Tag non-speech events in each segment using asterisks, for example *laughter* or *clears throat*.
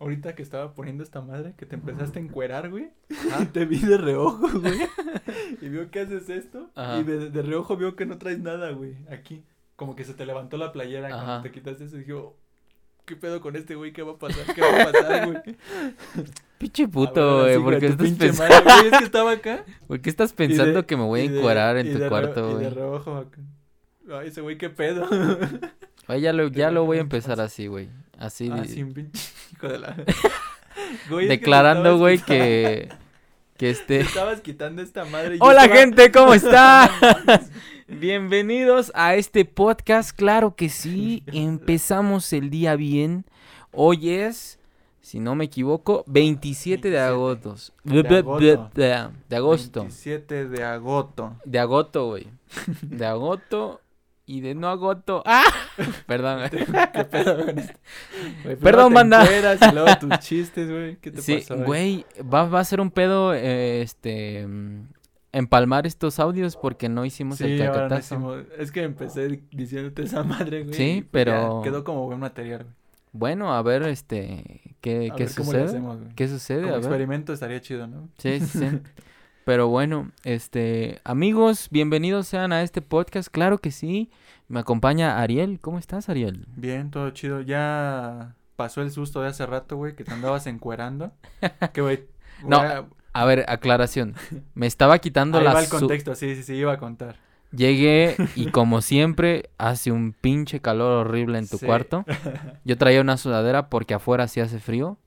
ahorita que estaba poniendo esta madre, que te empezaste a encuerar, güey. Ah, te vi de reojo, güey. *laughs* y vio que haces esto. Ajá. Y de, de reojo vio que no traes nada, güey. Aquí. Como que se te levantó la playera Ajá. cuando te quitaste eso. Y dije, oh, ¿qué pedo con este güey? ¿Qué va a pasar? ¿Qué va a pasar, güey? *laughs* Pinche puto, güey. ¿Por güey, qué estás pensando, madre, güey, es que estaba acá. *laughs* ¿Por qué estás y pensando de- que me voy a y de- encuerar en y tu cuarto, reo- Y de güey? reojo acá. Ay, ese güey, ¿qué pedo? Güey, ya lo, ya lo voy a ¿Qué empezar así, güey. Así, Ah, de- sí, un pinche *laughs* hijo de la... *laughs* Güey, que declarando, güey, que, que Te *laughs* este... estabas quitando esta madre. y Hola, estaba- gente, ¿cómo está? Bienvenidos a este podcast. Claro que sí, empezamos el día bien. Hoy es, si no me equivoco, 27 de 27 agosto. de agosto. De agosto. 27 de agosto. De agosto, güey. De agosto y de no agosto. ¡Ah! *laughs* Perdón, *laughs* güey. ¿Qué pedo con esto? Güey, primero Perdón, banda. Y luego tus *laughs* chistes, güey. ¿Qué te Sí, pasó? güey, va, va a ser un pedo, eh, este, empalmar estos audios porque no hicimos el Sí, no cacatazo. hicimos- Es que empecé diciéndote esa madre, güey. Sí, pues pero- ya quedó como buen material, güey. Bueno, a ver, este, ¿qué, A qué ver sucede? hacemos, güey. ¿Qué sucede? Como A ver. experimento estaría chido, ¿no? Sí, sí, sí. Pero bueno, este, amigos, bienvenidos sean a este podcast, claro que sí. Me acompaña Ariel. ¿Cómo estás, Ariel? Bien, todo chido. Ya pasó el susto de hace rato, güey, que te andabas encuerando. *laughs* Que, güey. No, a- A ver, aclaración. Me estaba quitando Ahí la el contexto, sí, sí, sí, iba a contar. Llegué *laughs* y como siempre hace un pinche calor horrible en tu Sí. cuarto. *laughs* Yo traía una sudadera porque afuera sí hace frío.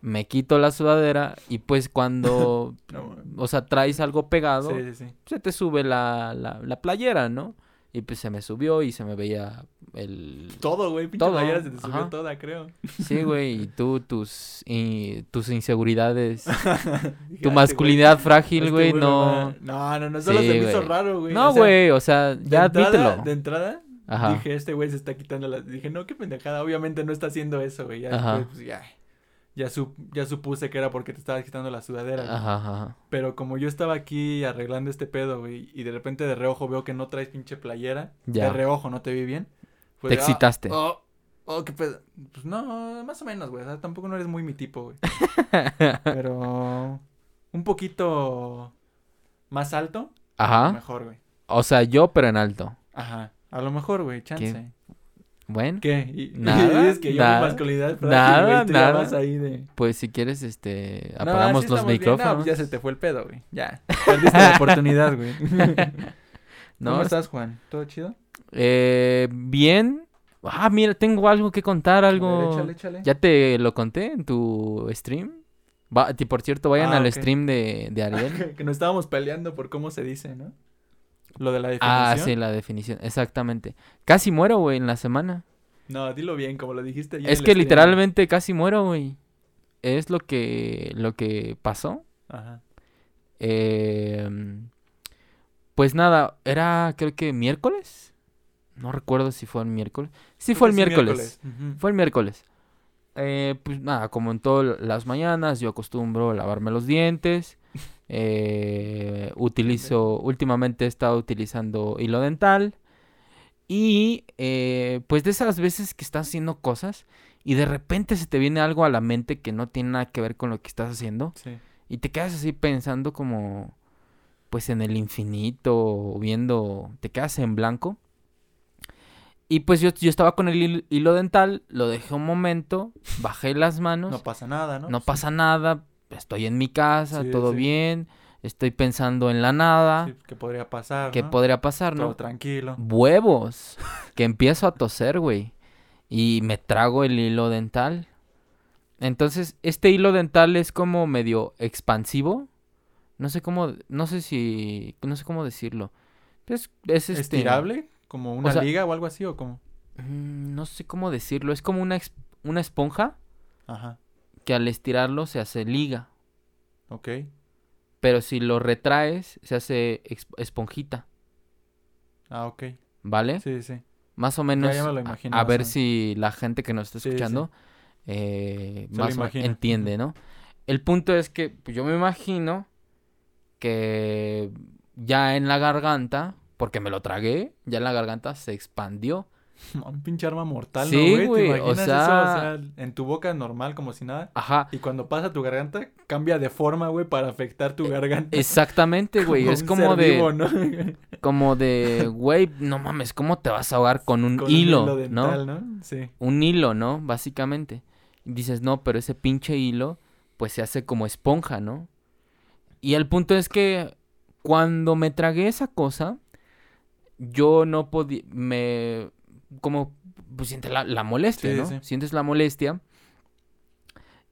Me quito la sudadera y pues cuando, *laughs* No, o sea, traes algo pegado, sí, sí, sí. se te sube la, la, la playera, ¿no? Y pues se me subió y se me veía el... Todo, güey, pinche Todo, playera se te subió ajá. toda, creo. Sí, güey, y tú, tus, y tus inseguridades, *laughs* tu "Ah, este masculinidad frágil, este güey, no... No, no, no, solo se me hizo raro, güey. No, o sea, güey, o sea, de ya entrada- admítelo. De entrada, Ajá. dije, este güey se está quitando la... Dije, no, qué pendejada, obviamente no está haciendo eso, güey. Ya, Ajá. después, pues, ya, ya, su- ya supuse que era porque te estabas quitando la sudadera. güey. Ajá, ajá. Pero como yo estaba aquí arreglando este pedo, güey, y de repente de reojo veo que no traes pinche playera. Ya. De reojo, no te vi bien. Te ah, excitaste. Oh, oh, qué pedo. Pues no, más o menos, güey. o sea, tampoco no eres muy mi tipo, güey. *laughs* Pero un poquito más alto, Ajá. mejor, güey. O sea, yo, pero en alto. Ajá. A lo mejor, güey, chance. Bueno, ¿Qué? Y, *laughs* Nada, y dices que yo nada, mi masculinidad frágil, nada, güey, tú ya nada. vas ahí de... pues si quieres, este, apagamos los bien. No, micrófonos. pues ya se te fue el pedo, güey. Ya. *laughs* Perdiste la oportunidad, güey. *laughs* No, ¿Cómo es- estás, Juan? ¿Todo chido? Eh, bien. Ah, mira, tengo algo que contar, ver, algo. échale, échale. Ya te lo conté en tu stream. Va, ti- por cierto, vayan Ah, al stream de, de Ariel. que nos estábamos peleando por cómo se dice, ¿no? Lo de la definición. ah, sí, la definición, exactamente. Casi muero, güey, en la semana. No, dilo bien, como lo dijiste ayer Es que literalmente casi muero, güey. Es lo que, lo que pasó. Ajá. Eh, pues nada, era creo que miércoles. No recuerdo si fue el miércoles. Sí, fue el miércoles. Fue el miércoles. Eh, pues nada, como en todas las mañanas, yo acostumbro a lavarme los dientes. *laughs* Eh, utilizo, últimamente he estado utilizando hilo dental. Y eh, pues de esas veces que estás haciendo cosas y de repente se te viene algo a la mente que no tiene nada que ver con lo que estás haciendo. Sí. Y te quedas así pensando como, pues en el infinito, viendo, te quedas en blanco. Y pues yo, yo estaba con el hil- hilo dental, lo dejé un momento, bajé las manos, No pasa nada, ¿no? no pasa nada, estoy en mi casa, Sí, todo sí. bien, estoy pensando en la nada, Sí, ¿Qué podría pasar, ¿qué no? podría pasar, Todo no? tranquilo. Huevos, que empiezo a toser, güey, y me trago el hilo dental. Entonces, este hilo dental es como medio expansivo. No sé cómo, no sé si, no sé cómo decirlo. Es, es este, ¿Estirable? ¿Como una sea- liga o algo así o cómo? mm, no sé cómo decirlo. Es como una, una esponja Ajá. Que al estirarlo se hace liga. Ok. Pero si lo retraes, se hace esponjita. Ah, ok. ¿Vale? Sí, sí. Más o menos. ya me lo a- imagino ver si la gente que nos está Sí, sí. escuchando eh, más o entiende, ¿no? El punto es que pues, yo me imagino que ya en la garganta, porque me lo tragué, ya en la garganta se expandió. *laughs* Un pinche arma mortal, Sí, ¿no, güey? ¿Te o imaginas sea- eso? O sea, en tu boca normal, como si nada. Ajá. Y cuando pasa tu garganta, cambia de forma, güey, para afectar tu garganta. Exactamente, güey. Como Es como de, vivo, ¿no? *laughs* como de, güey, no mames, ¿cómo te vas a ahogar con un Con hilo, un hilo ¿no? Sí. Un hilo, ¿no? Básicamente. Y dices, no, pero ese pinche hilo, pues se hace como esponja, ¿no? Y el punto es que cuando me tragué esa cosa, yo no podía, me, como, pues sientes la, la molestia, Sí, ¿no? sí. Sientes la molestia.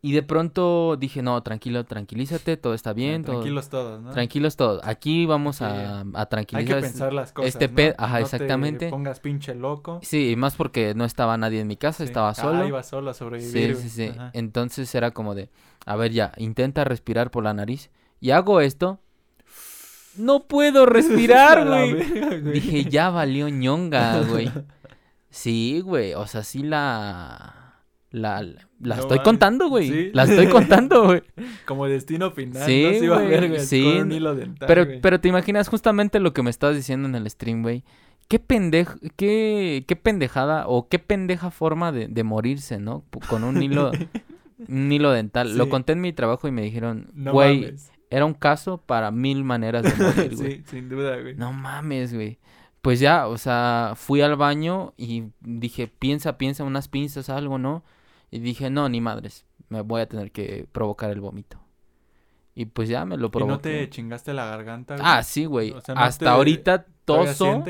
Y de pronto dije, no, tranquilo, tranquilízate, todo está bien, todo- Tranquilos todos, ¿no? Tranquilos todos. Aquí vamos a, a Hay que tranquilizar. pensar las cosas, este ¿no? pe- ajá, No exactamente. te pongas pinche loco. Sí, y más porque no estaba nadie en mi casa, Sí. estaba Ah, solo. iba solo a Sí, sobrevivir, sí, güey. sí. Ajá. Entonces era como de, a ver ya, intenta respirar por la nariz. Y hago esto. No puedo respirar, *laughs* güey. Dije, ya valió ñonga, güey. *laughs* Sí, güey. O sea, sí la... La, la No estoy contando, güey. Sí. La estoy contando, güey. *laughs* Como destino final, Sí, ¿no? Se iba a güey, ver, güey, sí. con un hilo dental, Pero, güey. pero te imaginas justamente lo que me estabas diciendo en el stream, güey. Qué pendejo, qué, qué pendejada o qué pendeja forma de, de morirse, ¿no? Con un hilo, *laughs* un hilo dental. Lo conté en mi trabajo y me dijeron, No güey, mames. era un caso para mil maneras de morir, *laughs* güey. sí, sin duda, güey. No mames, güey. Pues ya, o sea, fui al baño y dije, piensa, piensa, unas pinzas, algo, ¿no? Y dije, no, ni madres, me voy a tener que provocar el vómito. Y pues ya me lo ¿Y provoqué. no te chingaste la garganta, güey? Ah, sí, güey. O sea, ¿no Hasta te- ahorita ¿Todavía toso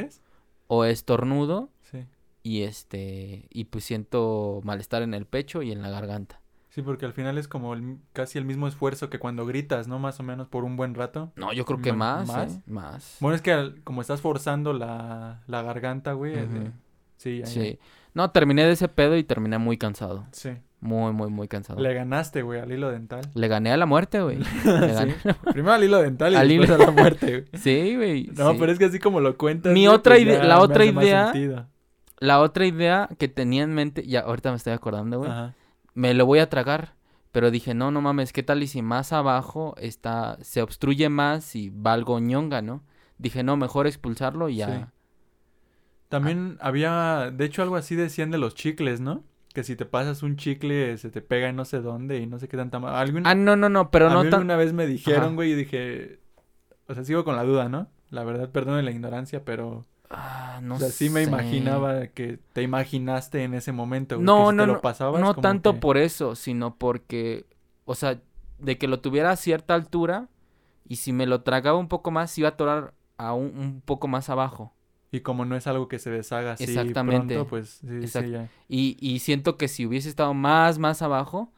o estornudo Sí. y este y pues siento malestar en el pecho y en la garganta. Sí, porque al final es como el- casi el mismo esfuerzo que cuando gritas, ¿no? Más o menos por un buen rato. No, yo creo que más, ¿más? ¿eh? Más. Bueno, es que al- como estás forzando la, la garganta, güey. Sí, ahí- Sí. No, terminé de ese pedo y terminé muy cansado. Sí. Muy, muy, muy cansado. Le ganaste, güey, al hilo dental. Le gané a la muerte, güey. *laughs* Gané. Sí. Primero al hilo dental y Al después hilo- a la muerte, güey. *laughs* Sí, güey. No, sí. pero es que así como lo cuentas. Mi güey, otra pues ide- ya la otra idea-. La otra idea que tenía en mente, ya ahorita me estoy acordando, güey. Ajá. Me lo voy a tragar. Pero dije, no, no mames, ¿qué tal y si más abajo está, se obstruye más y va algo ñonga, ¿no? Dije, no, mejor expulsarlo y ya. Sí. También había, de hecho, algo así decían de los chicles, ¿no? Que si te pasas un chicle se te pega en no sé dónde y no sé qué tanta Algún, Ah, no, no, no, pero a no mí una vez me dijeron, güey, y dije, o sea, sigo con la duda, ¿no? La verdad, perdone la ignorancia, pero Ah, no o sea, sí me sé. imaginaba que te imaginaste en ese momento, güey, No, que si no, te no, lo pasabas No como tanto que- por eso, sino porque, o sea, de que lo tuviera a cierta altura y si me lo tragaba un poco más, iba a atorar a un, un poco más abajo. Y como no es algo que se deshaga así Exactamente. pronto, pues sí, Exacto. sí, ya. Y, y siento que si hubiese estado más, más abajo,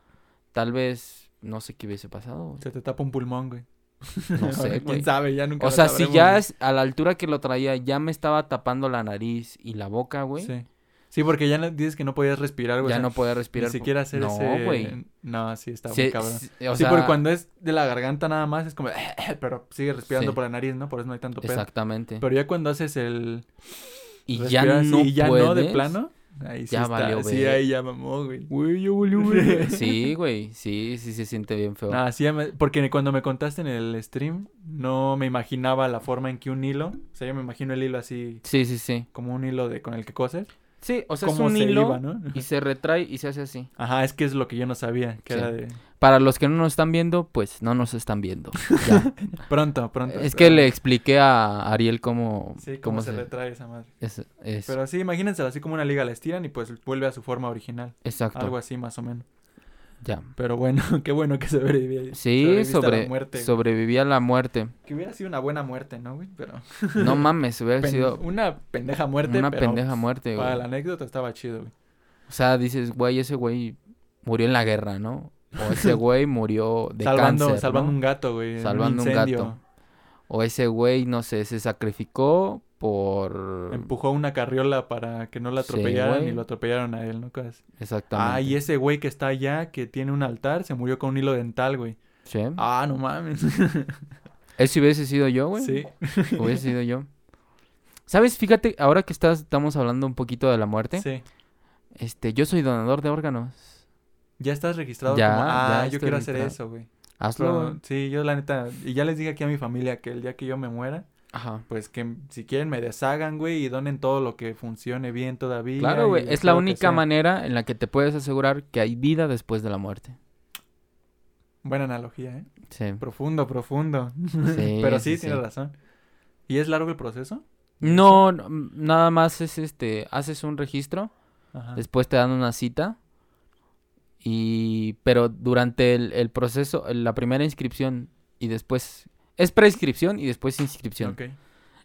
tal vez, no sé qué hubiese pasado. güey. Se te tapa un pulmón, güey. *laughs* No *laughs* sé, ¿Quién güey. sabe? Ya nunca O sea, si ya es a la altura que lo traía, ya me estaba tapando la nariz y la boca, güey. Sí. Sí, porque ya dices que no podías respirar, güey. Ya o sea, no podía respirar. Ni siquiera hacer no, ese... güey. No, sí, está Sí, muy cabrón. sí, o sí, sea, porque cuando es de la garganta nada más es como... *laughs* Pero sigue respirando Sí. por la nariz, ¿no? Por eso no hay tanto pedo. Exactamente. Pero ya cuando haces el... y ya no y ya no de plano... Ahí sí Ya está. valió Sí, ahí ya mamó, güey. Güey, ya valió, *laughs* güey. Sí, güey. Sí, sí se siente bien feo. Ah, sí, porque cuando me contaste en el stream, no me imaginaba la forma en que un hilo... O sea, yo me imagino el hilo así... Sí, sí, sí. Como un hilo de con el que coses. Sí, o sea, es un se hilo iba, ¿no? y se retrae y se hace así. Ajá, es que es lo que yo no sabía. Que Sí. era de... Para los que no nos están viendo, pues no nos están viendo. *laughs* Ya. Pronto, pronto. es que le expliqué a Ariel cómo, Sí, cómo, se, retrae esa madre. es, es- Pero sí, imagínenselo así como una liga la estiran y pues vuelve a su forma original. Exacto. Algo así más o menos. Ya. Pero bueno, *laughs* qué bueno que sobreviví. Sí, sobreviviste a la sobre, muerte. sobreviví a la muerte. Que hubiera sido una buena muerte, ¿no, güey? Pero... *laughs* No mames, hubiera pen- sido Una pendeja muerte, una pero pendeja muerte, para güey. la anécdota estaba chido, güey. O sea, dices, güey, ese güey murió en la guerra, ¿no? O ese *laughs* güey murió de salvando cáncer, salvando ¿no? un gato, güey. Salvando un gato. O ese güey, no sé, se sacrificó por... Empujó una carriola para que no la atropellaran y lo atropellaron a él, ¿no? Exactamente. Ah, y ese güey que está allá, que tiene un altar, se murió con un hilo dental, güey. Sí. Ah, no mames. *laughs* Ese hubiese sido yo, güey. sí. *laughs* Hubiese sido yo. ¿Sabes? Fíjate, ahora que estás, estamos hablando un poquito de la muerte, Sí. este, yo soy donador de órganos. Ya estás registrado Ya, como, ah, ya yo quiero hacer eso, güey. Hazlo. Pero, sí, yo la neta, y ya les dije aquí a mi familia que el día que yo me muera, Ajá. pues que si quieren me deshagan, güey, y donen todo lo que funcione bien todavía. Claro, güey. Es la única manera en la que te puedes asegurar que hay vida después de la muerte. Buena analogía, ¿eh? Sí. Profundo, profundo. Sí, *laughs* Pero sí, sí, tienes sí. razón. ¿Y es largo el proceso? No, nada más es este, haces un registro, Ajá. después te dan una cita y, pero durante el, el proceso, la primera inscripción y después, es preinscripción y después inscripción.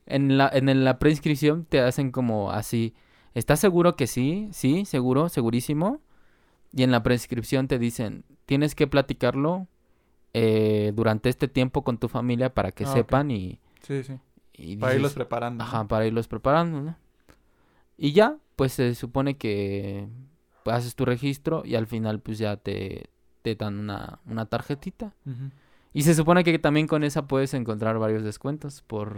En la, en la preinscripción te hacen como así, ¿estás seguro que sí? Sí, seguro, segurísimo. Y en la preinscripción te dicen, tienes que platicarlo eh, durante este tiempo con tu familia para que Ah, sepan y, Sí, sí. y Para irlos preparando. Ajá, para irlos preparando, ¿no? Y ya, pues se supone que haces tu registro y al final pues ya te, te dan una, una tarjetita. Ujú. Y se supone que también con esa puedes encontrar varios descuentos por,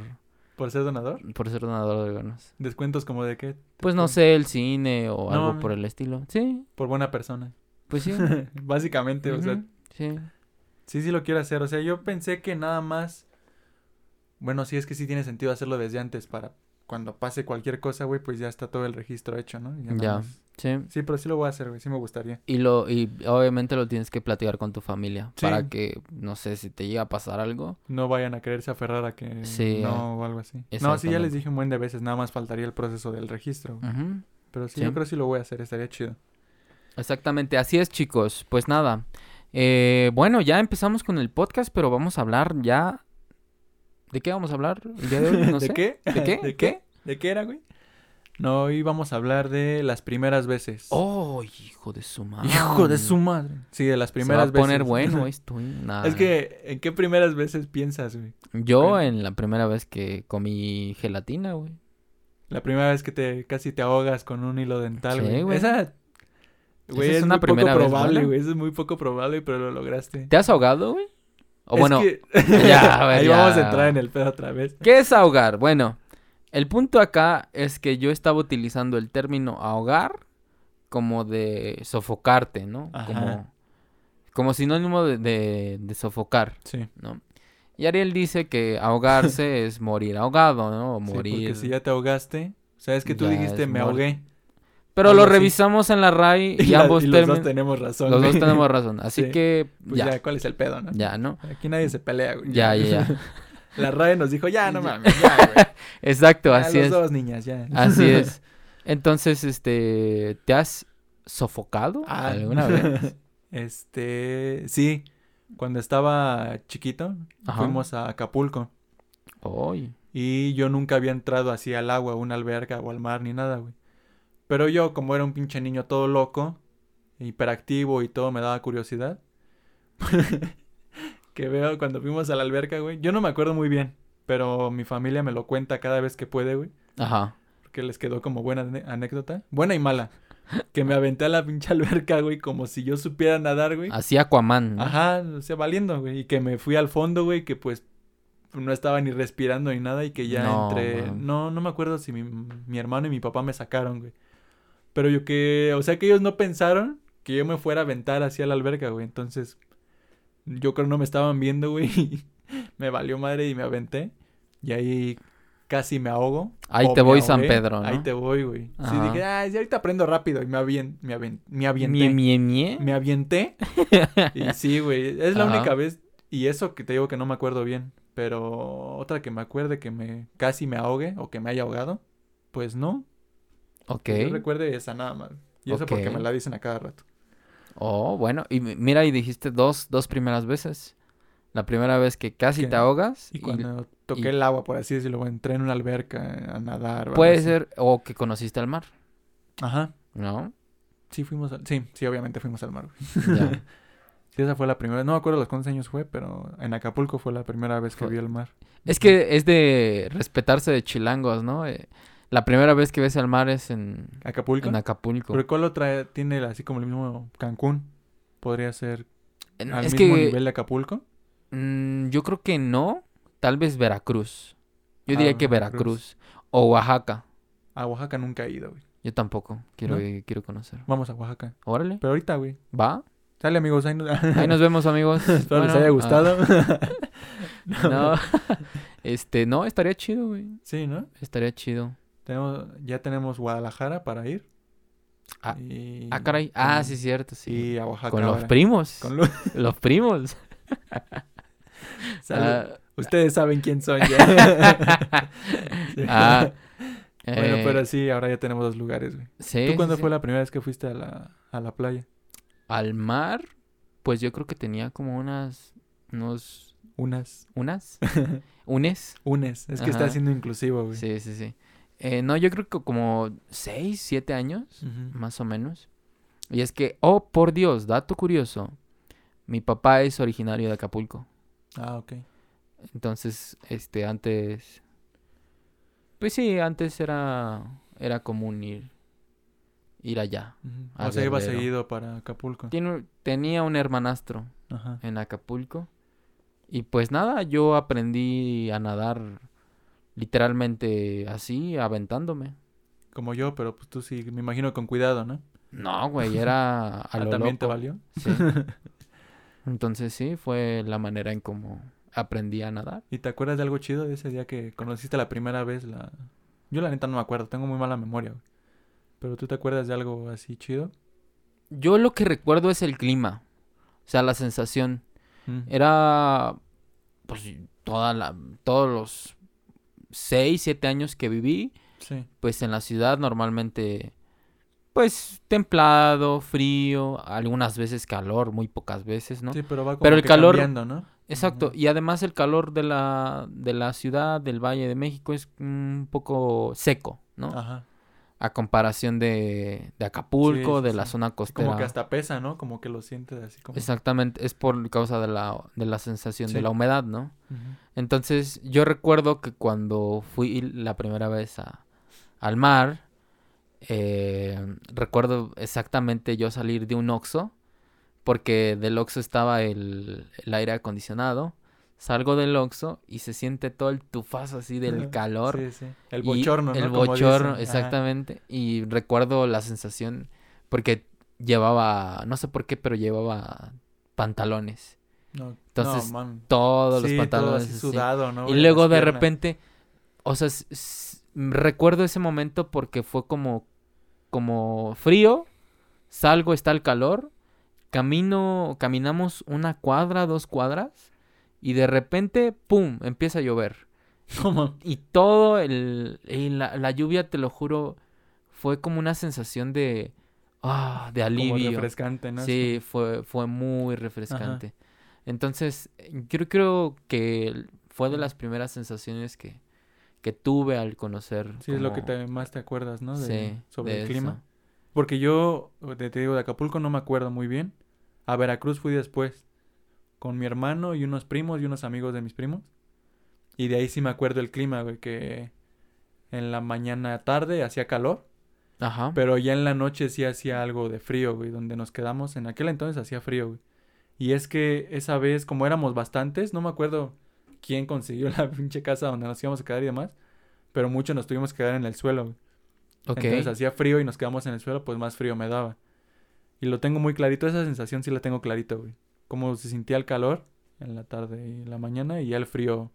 ¿Por ser donador? por ser donador de órganos. ¿Descuentos como de qué? Pues no sé, el cine o No, algo por el estilo. Sí, Por buena persona. pues sí. *laughs* Básicamente, o sea, sí. sí, sí lo quiero hacer. O sea, yo pensé que nada más. Bueno, sí, es que sí tiene sentido hacerlo desde antes para cuando pase cualquier cosa, güey, pues ya está todo el registro hecho, ¿no? Y Ya. más. Sí. Sí, pero sí lo voy a hacer, güey, sí me gustaría. Y lo y obviamente lo tienes que platicar con tu familia Sí. para que no sé si te llega a pasar algo. No vayan a quererse aferrar a que Sí, no o algo así. No, sí, ya les dije un buen de veces, nada más faltaría el proceso del registro. Pero sí, Sí. yo creo que sí lo voy a hacer, estaría chido. Exactamente, así es chicos. Pues nada, eh, bueno, ya empezamos con el podcast, pero vamos a hablar ya... ¿De qué vamos a hablar el día de hoy? *laughs* No ¿De sé. qué? ¿De qué? *laughs* ¿De qué? ¿De qué era, güey? No, hoy vamos a hablar de las primeras veces. Oh, hijo de su madre. Hijo de su madre. Sí, de las Se va primeras a poner veces. bueno *laughs* esto. ¿eh? Nah. Es que, ¿en qué primeras veces piensas, güey? Yo en la primera vez que comí gelatina, güey. La primera vez que te casi te ahogas con un hilo dental, Sí, güey. güey. Esa, güey, es es, una muy primera poco vez probable, güey. Eso es muy poco probable, pero lo lograste. ¿Te has ahogado, güey? O Es bueno, que- *laughs* ya, a *laughs* ver, Ahí ya. vamos a entrar en el pedo otra vez. ¿qué es ahogar? Bueno, el punto acá es que yo estaba utilizando el término ahogar como de sofocarte, ¿no? Ajá. Como, como sinónimo de, de, de sofocar, Sí. ¿no? Y Ariel dice que ahogarse *laughs* es morir ahogado, ¿no? O Sí, morir. porque si ya te ahogaste, sabes que tú Ya dijiste me ahogué. Pero algo lo así. revisamos en la RAI *laughs* y, Y, la- ambos y los dos tenemos razón. los dos tenemos razón. *laughs* Así Sí. que Pues ya, ya, ¿cuál es el pedo, no? ya, ¿no? Aquí nadie se pelea, güey. Ya, ya, ya. La RAE nos dijo, ya, no *laughs* mames, ya, güey. *laughs* Exacto, Ya, así los es. dos niñas, ya. Así *laughs* es. Entonces, este, ¿te has sofocado Ah. alguna vez? Este, sí. Cuando estaba chiquito, Ajá. fuimos a Acapulco. Ay, Y yo nunca había entrado así al agua, a una alberca o al mar ni nada, güey. Pero yo, como era un pinche niño todo loco, hiperactivo y todo, me daba curiosidad. Que veo cuando fuimos a la alberca, güey. Yo no me acuerdo muy bien, pero mi familia me lo cuenta cada vez que puede, güey. Ajá. Porque les quedó como buena anécdota. Buena y mala. Que me aventé a la pinche alberca, güey, como si yo supiera nadar, güey. Así Aquaman. ¿no? Ajá, o sea, valiendo, güey. Y que me fui al fondo, güey, que pues no estaba ni respirando ni nada y que ya No, entré. man. No, no me acuerdo si mi, mi hermano y mi papá me sacaron, güey. Pero yo que, o sea, que ellos no pensaron que yo me fuera a aventar hacia la alberca, güey. Entonces, yo creo no me estaban viendo, güey. *laughs* me valió madre y me aventé. Y ahí casi me ahogo. Ahí te voy, San. Pedro, ¿no? Ahí te voy, güey. Sí, dije, ah, sí, ahorita aprendo rápido. Y me, avien, me, avien- me avienté. Mie, mie, mie. Me avienté. *laughs* y sí, güey. Es la Ajá. única vez. Y eso que te digo que no me acuerdo bien. Pero otra que me acuerde que me casi me ahogue o que me haya ahogado. Pues no. Ok. Que Yo recuerde esa nada más. Y eso porque me la dicen a cada rato. Oh, bueno. Y mi- mira, y dijiste dos, dos primeras veces. La primera vez que casi te ahogas. Y y cuando toqué y- el agua, por así decirlo, entré en una alberca a nadar. puede ser, o que conociste el mar, Ajá. ¿no? Sí, fuimos al... Sí, sí, obviamente fuimos al mar. Ya. *laughs* Sí, esa fue la primera. No me acuerdo los cuántos años fue, pero en Acapulco fue la primera vez que Fue- vi el mar. Es que es de respetarse de chilangos, ¿no? Eh, la primera vez que ves el mar es en, ¿Acapulco? en Acapulco. ¿Pero cuál otra tiene así como el mismo Cancún? ¿Podría ser al es mismo que nivel de Acapulco? mm, yo creo que no, tal vez Veracruz. Yo Ah, diría que Veracruz. Veracruz o Oaxaca. A Oaxaca nunca he ido, güey. Yo tampoco, quiero, ¿No? quiero conocer. Vamos a Oaxaca. Órale, Pero ahorita, güey. va. Sale, amigos. Ahí nos, *laughs* Ahí nos vemos, amigos. *laughs* Espero les Bueno, haya ah, gustado. *laughs* No. este, no, estaría chido, güey. Sí, ¿no? Estaría chido. Tenemos, ya tenemos Guadalajara para ir. Ah, y- Ah, caray. Ah, sí, cierto, sí. Y a Oaxaca. Con los primos. Con los- *laughs* Los primos. *laughs* Ah, Ustedes saben quién son ya. *laughs* Sí. ah, Bueno, eh, pero sí, ahora ya tenemos dos lugares, güey. sí, ¿Tú cuándo sí. fue la primera vez que fuiste a la, a la playa? Al mar, pues yo creo que tenía como unas, unos, Unas. unas, unes. Unes. Es que está siendo inclusivo, güey. Sí, sí, sí. Eh, no, yo creo que como seis, siete años, Ujú. más o menos. Y es que, oh, por Dios, dato curioso, mi papá es originario de Acapulco. Ah, ok. Entonces, este, antes, pues sí, antes era, era común ir, ir allá. A O sea, iba seguido para Acapulco. Tiene- tenía un hermanastro Ajá. en Acapulco. Y pues nada, yo aprendí a nadar literalmente así, aventándome. Como yo, pero pues tú sí, me imagino con cuidado, ¿no? No, güey, *laughs* era a Ah, lo ¿También te valió? Sí. *laughs* Entonces sí, fue la manera en cómo aprendí a nadar. ¿Y te acuerdas de algo chido de ese día que conociste la primera vez la... Yo la neta no me acuerdo, tengo muy mala memoria, güey. Pero tú te acuerdas de algo así chido? Yo lo que recuerdo es el clima, o sea, la sensación. Mm. Era, pues, toda la, todos los seis, siete años que viví, Sí. pues en la ciudad normalmente, pues, templado, frío, algunas veces calor, muy pocas veces, ¿no? Sí, pero va como Pero el que calor- cambiando, ¿no? Exacto, y además el calor de la, de la ciudad, del Valle de México, es un poco seco, ¿no? Ajá. A comparación de, de Acapulco, Sí, sí, de la sí. zona costera. Como que hasta pesa, ¿no? Como que lo sientes así como... Exactamente, es por causa de la, de la sensación de la humedad, ¿no? Entonces, yo recuerdo que cuando fui la primera vez a, al mar, eh, recuerdo exactamente yo salir de un Oxxo, porque del Oxxo estaba el, el aire acondicionado. Salgo del Oxxo y se siente todo el tufazo así del calor. Sí, sí. El bochorno, ¿no? El bochorno. Ajá. exactamente. Y recuerdo la sensación, porque llevaba, no sé por qué, pero llevaba pantalones. No, Entonces, no. Todos los Sí, todo pantalones. así así. sudado, ¿no? Y luego de repente, o sea, recuerdo ese momento porque fue como, como frío, salgo, está el calor, camino, caminamos una cuadra, dos cuadras, y de repente, ¡pum!, empieza a llover. Man. Y todo el, y la, la lluvia, te lo juro, fue como una sensación de, ah, de Como alivio. refrescante, ¿no? Sí, fue, fue muy refrescante. Entonces, yo creo que fue de las primeras sensaciones que, que tuve al conocer. Sí, es lo que te, más te acuerdas, ¿no? De- Sí, sobre de el clima. Porque yo, te digo, de Acapulco no me acuerdo muy bien. A Veracruz fui después. Con mi hermano y unos primos y unos amigos de mis primos. Y de ahí sí me acuerdo el clima, güey, que en la mañana tarde hacía calor. Ajá. Pero ya en la noche sí hacía algo de frío, güey. Donde nos quedamos, en aquel entonces hacía frío, güey. Y es que esa vez, como éramos bastantes, no me acuerdo quién consiguió *laughs* la pinche casa donde nos íbamos a quedar y demás. Pero muchos nos tuvimos que quedar en el suelo, güey. ok. Entonces hacía frío y nos quedamos en el suelo, pues más frío me daba. Y lo tengo muy clarito, esa sensación sí la tengo clarito, güey. Cómo se sentía el calor en la tarde y en la mañana y ya el frío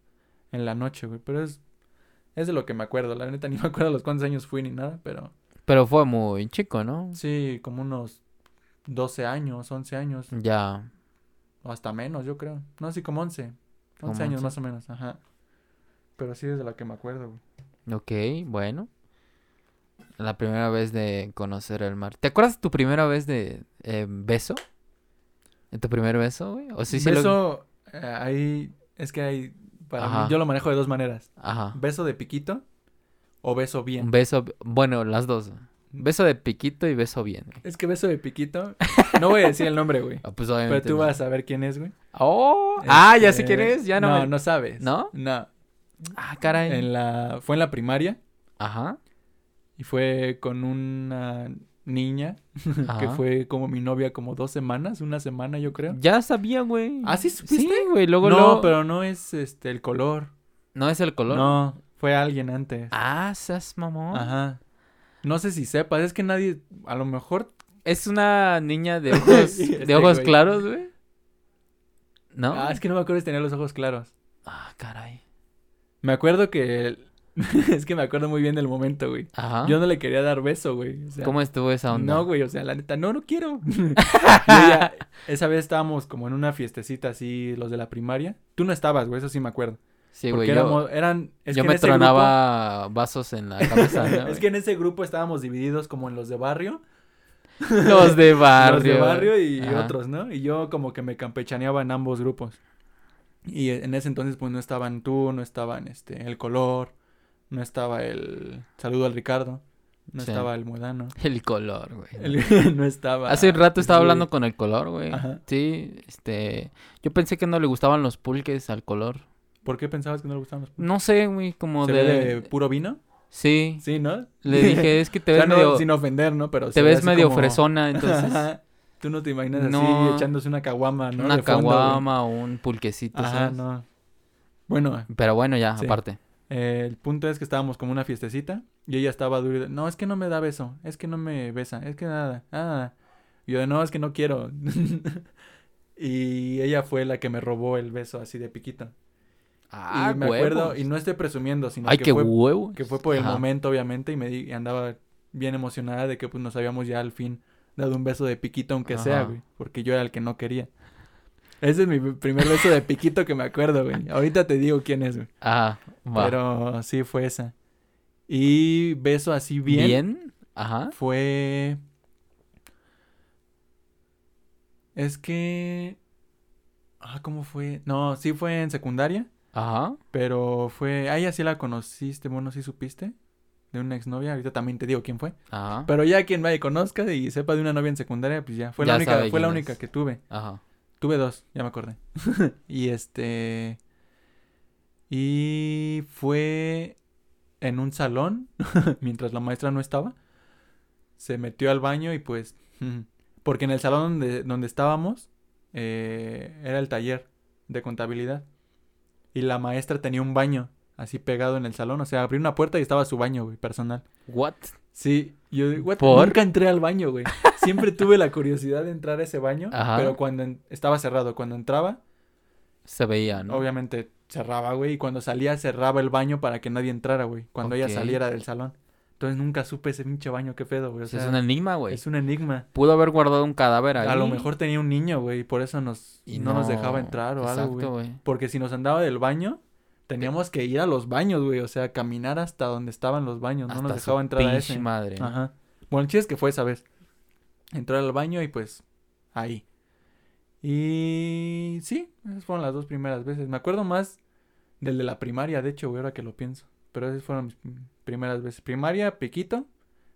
en la noche, güey. Pero es, es de lo que me acuerdo. La neta *laughs* ni me acuerdo los cuántos años fui ni nada, pero Pero fue muy chico, ¿no? sí, como unos 12 años, 11 años, Ya. o hasta menos, yo creo. No, así como 11. 11 Como años 11. más o menos, ajá. Pero sí es de la que me acuerdo, güey. Ok, bueno. La primera vez de conocer el mar. ¿Te acuerdas de tu primera vez de eh, beso? ¿De tu primer beso, güey? ¿O sí, sí lo- Beso, eh, ahí, es que hay, para Ajá. mí, yo lo manejo de dos maneras. Ajá. ¿Beso de piquito o beso bien? Un beso, bueno, las dos. Beso de piquito y beso bien. güey. Es que beso de piquito, no voy a decir el nombre, güey. *laughs* Ah, pues Pero obviamente. tú no. vas a saber quién es, güey. Oh, ah, ya sé Este, quién es, ya no. No, me- no sabes. ¿No? No. Ah, caray. En la, fue en la primaria Ajá. y fue con una niña *laughs* que fue como mi novia como dos semanas, una semana yo creo. Ya sabía, güey. ¿Ah, sí supiste? Sí, güey. Luego, no, luego- pero no es este el color. ¿No es el color? No, fue alguien antes. Ah, seas mamón. Ajá. No sé si sepas, es que nadie, a lo mejor Es una niña de *laughs* ojos, Sí, de este ojos güey. claros, güey. ¿No? Ah, es que no me acuerdo si tenía los ojos claros. Ah, caray. Me acuerdo que... *laughs* es que me acuerdo muy bien del momento, güey. Ajá. Yo no le quería dar beso, güey. o sea, ¿Cómo estuvo esa onda? No, güey, o sea, la neta, no, no quiero. *laughs* *laughs* Ella- esa vez estábamos como en una fiestecita así, los de la primaria. Tú no estabas, güey, eso sí me acuerdo. Sí, güey. Yo, eran... es yo que me tronaba vasos en la cabeza. ¿no, es que en ese grupo estábamos divididos como en los de barrio. Los de barrio. Los de barrio y Ajá. otros, ¿no? Y yo como que me campechaneaba en ambos grupos. Y en ese entonces pues no estaban tú, no estaban este, el color, no estaba el saludo al Ricardo, no Sí. estaba el Modano, *laughs* El color, güey. el- *laughs* no estaba... Hace un rato estaba hablando con el color, güey. Ajá. Sí, este... Yo pensé que no le gustaban los pulques al color. ¿Por qué pensabas que no le gustaban los No sé, güey, como ¿Se de... ve de puro vino? Sí. Sí, ¿no? Le dije, es que *laughs* te O ves sea, no, medio... sin ofender, ¿no? Pero te ve ves medio como- fresona, entonces... Tú no te imaginas así echándose una caguama, ¿no? una caguama o un pulquecito, Ajá, ¿sabes? no. Bueno, Pero bueno, ya, Sí. aparte. Eh, el punto es que estábamos como una fiestecita y ella estaba dura. No, es que no me da beso, es que no me besa, es que nada, nada. Y yo de no, es que no quiero. *laughs* y ella fue la que me robó el beso así de piquito. Ah, y me acuerdo, y no estoy presumiendo, sino Ay, que fue que fue por el momento, obviamente, y me di- y andaba bien emocionada de que pues nos habíamos ya al fin dado un beso de piquito, aunque sea, güey, porque yo era el que no quería. Ese es mi primer beso de piquito que me acuerdo, güey. Ahorita te digo quién es, güey. Ajá, va. Pero sí fue esa. Y beso así bien, ¿Bien? Ajá. fue... Es que... Ah, ¿cómo fue? No, sí fue en secundaria. Ajá. Pero fue. Ah, ella sí la conociste, bueno, sí supiste. De una exnovia. Ahorita también te digo quién fue. Ajá. Pero ya quien vaya y conozca y sepa de una novia en secundaria, pues ya. Fue la Ya única, sabe fue la única es. que tuve. Ajá. Tuve dos, ya me acordé. *laughs* y este. Y fue en un salón, *laughs* mientras la maestra no estaba. Se metió al baño y pues. *laughs* Porque en el salón donde, donde estábamos eh, era el taller de contabilidad. Y la maestra tenía un baño así pegado en el salón. O sea, abrió una puerta y estaba su baño, güey, personal. What? Sí, yo what? ¿Por? nunca entré al baño, güey. Siempre tuve la curiosidad de entrar a ese baño, Ajá. pero cuando en- estaba cerrado, cuando entraba, Se veía, ¿no? obviamente cerraba, güey, y cuando salía cerraba el baño para que nadie entrara, güey, cuando ella saliera del salón. Entonces nunca supe ese pinche baño, qué pedo, güey. O sea, es un enigma, güey. es un enigma. Pudo haber guardado un cadáver ahí. A lo mejor tenía un niño, güey, y por eso nos y no, nos dejaba entrar o algo, Exacto, güey. güey. Porque si nos andaba del baño, teníamos que ir a los baños, güey, o sea, caminar hasta donde estaban los baños, no nos dejaba su entrar a ese. madre. Ajá. Bueno, el chiste es que fue esa vez. Entrar al baño y pues ahí. Y sí, esas fueron las dos primeras veces. Me acuerdo más del de la primaria, de hecho, güey, ahora que lo pienso. Pero esas fueron mis prim- primeras veces. Primaria, piquito.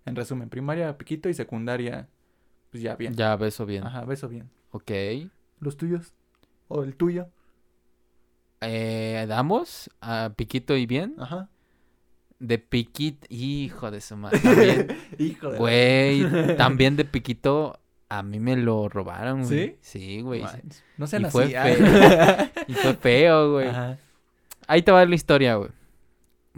En resumen, primaria, piquito y secundaria, pues ya bien. Ya, beso bien. Ajá, beso bien. Ok. ¿Los tuyos? ¿O el tuyo? Eh, ¿Damos? ¿A Piquito y bien? Ajá. De Piquito... Hijo de su madre. También, *laughs* Hijo de güey. También de Piquito... A mí me lo robaron, güey. ¿Sí? Sí, güey. No sean Y fue. *laughs* Y fue feo, güey. Ajá. Ahí te va la historia, güey.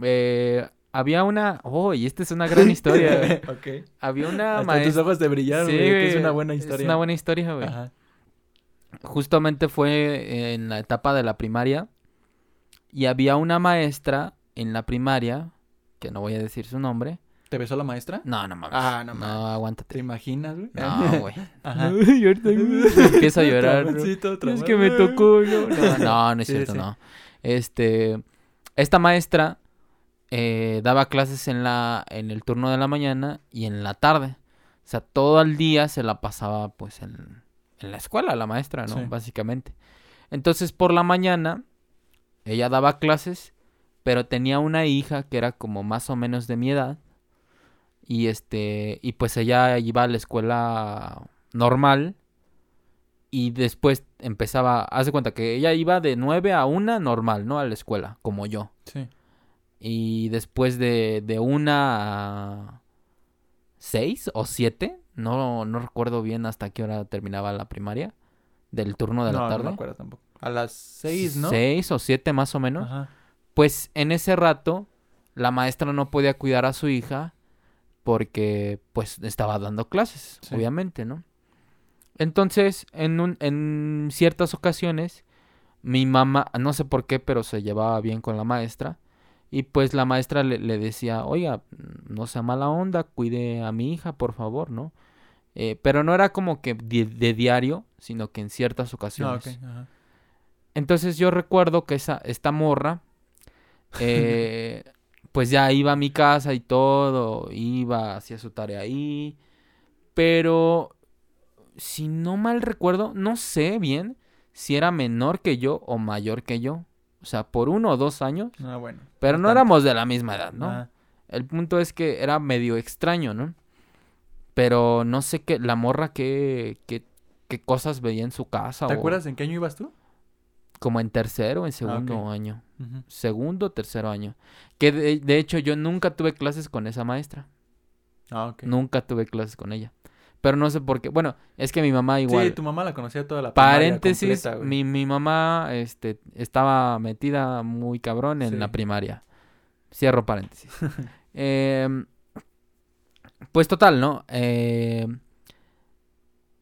Eh, había una... Oh, y esta es una gran historia, güey. *laughs* ok. Había una Hasta tus ojos te brillaron, güey, que es una buena historia. Es una buena historia, güey. Ajá. Justamente fue en la etapa de la primaria. Y había una maestra en la primaria, que no voy a decir su nombre. ¿Te besó la maestra? No, no mames. Ah, no no, mames. ¿Te aguántate. imaginas, güey? No, *laughs* güey. Ajá. *laughs* Ay, ahorita *laughs* Empiezo a llorar. Es que me tocó, no. No, no, no es Sí, cierto, sí. no. Este, esta maestra eh, daba clases en la, en el turno de la mañana y en la tarde. O sea, todo el día se la pasaba, pues, en, en la escuela, la maestra, ¿no? Sí. Básicamente. Entonces, por la mañana, ella daba clases, pero tenía una hija que era como más o menos de mi edad. Y este, y pues ella iba a la escuela normal. Y después empezaba, haz de cuenta que ella iba de 9 a 1 normal, ¿no? A la escuela, como yo. Sí. Y después de, de 1 a 6 o 7, no, no recuerdo bien hasta qué hora terminaba la primaria, del turno de la tarde. no me acuerdo tampoco. A las seis, ¿no? 6 o 7 más o menos. Ajá. Pues en ese rato la maestra no podía cuidar a su hija porque pues estaba dando clases, Sí. obviamente, ¿no? Entonces, en, un- en ciertas ocasiones, Mi mamá, no sé por qué, pero se llevaba bien con la maestra. Y pues la maestra le, le decía, oiga, no sea mala onda, cuide a mi hija, por favor, ¿no? Eh, pero no era como que de, de diario, sino que en ciertas Ah, ocasiones. ajá. Entonces yo recuerdo que esa, esta morra, *laughs* eh, pues ya iba a mi casa y todo, iba, hacía su tarea ahí, pero si no mal recuerdo, no sé bien si era menor que yo o mayor que yo. O sea, por uno o dos años, Ah, bueno. pero no tanto. éramos de la misma edad, ¿no? Ajá. El punto es que era medio extraño, ¿no? Pero no sé qué, la morra qué, qué, qué cosas veía en su casa. ¿Te o acuerdas en qué año ibas tú? Como en tercero o en segundo ok. año. Ujú. Segundo o tercero año. Que de, de hecho yo nunca tuve clases con esa maestra. Ah, ok. Nunca tuve clases con ella. Pero no sé por qué. Bueno, es que mi mamá igual. Sí, tu mamá la conocía toda la Paréntesis, completa, mi, mi mamá este, estaba metida muy cabrón en Sí. la primaria. Cierro paréntesis. *laughs* Em, pues total, ¿no? Em,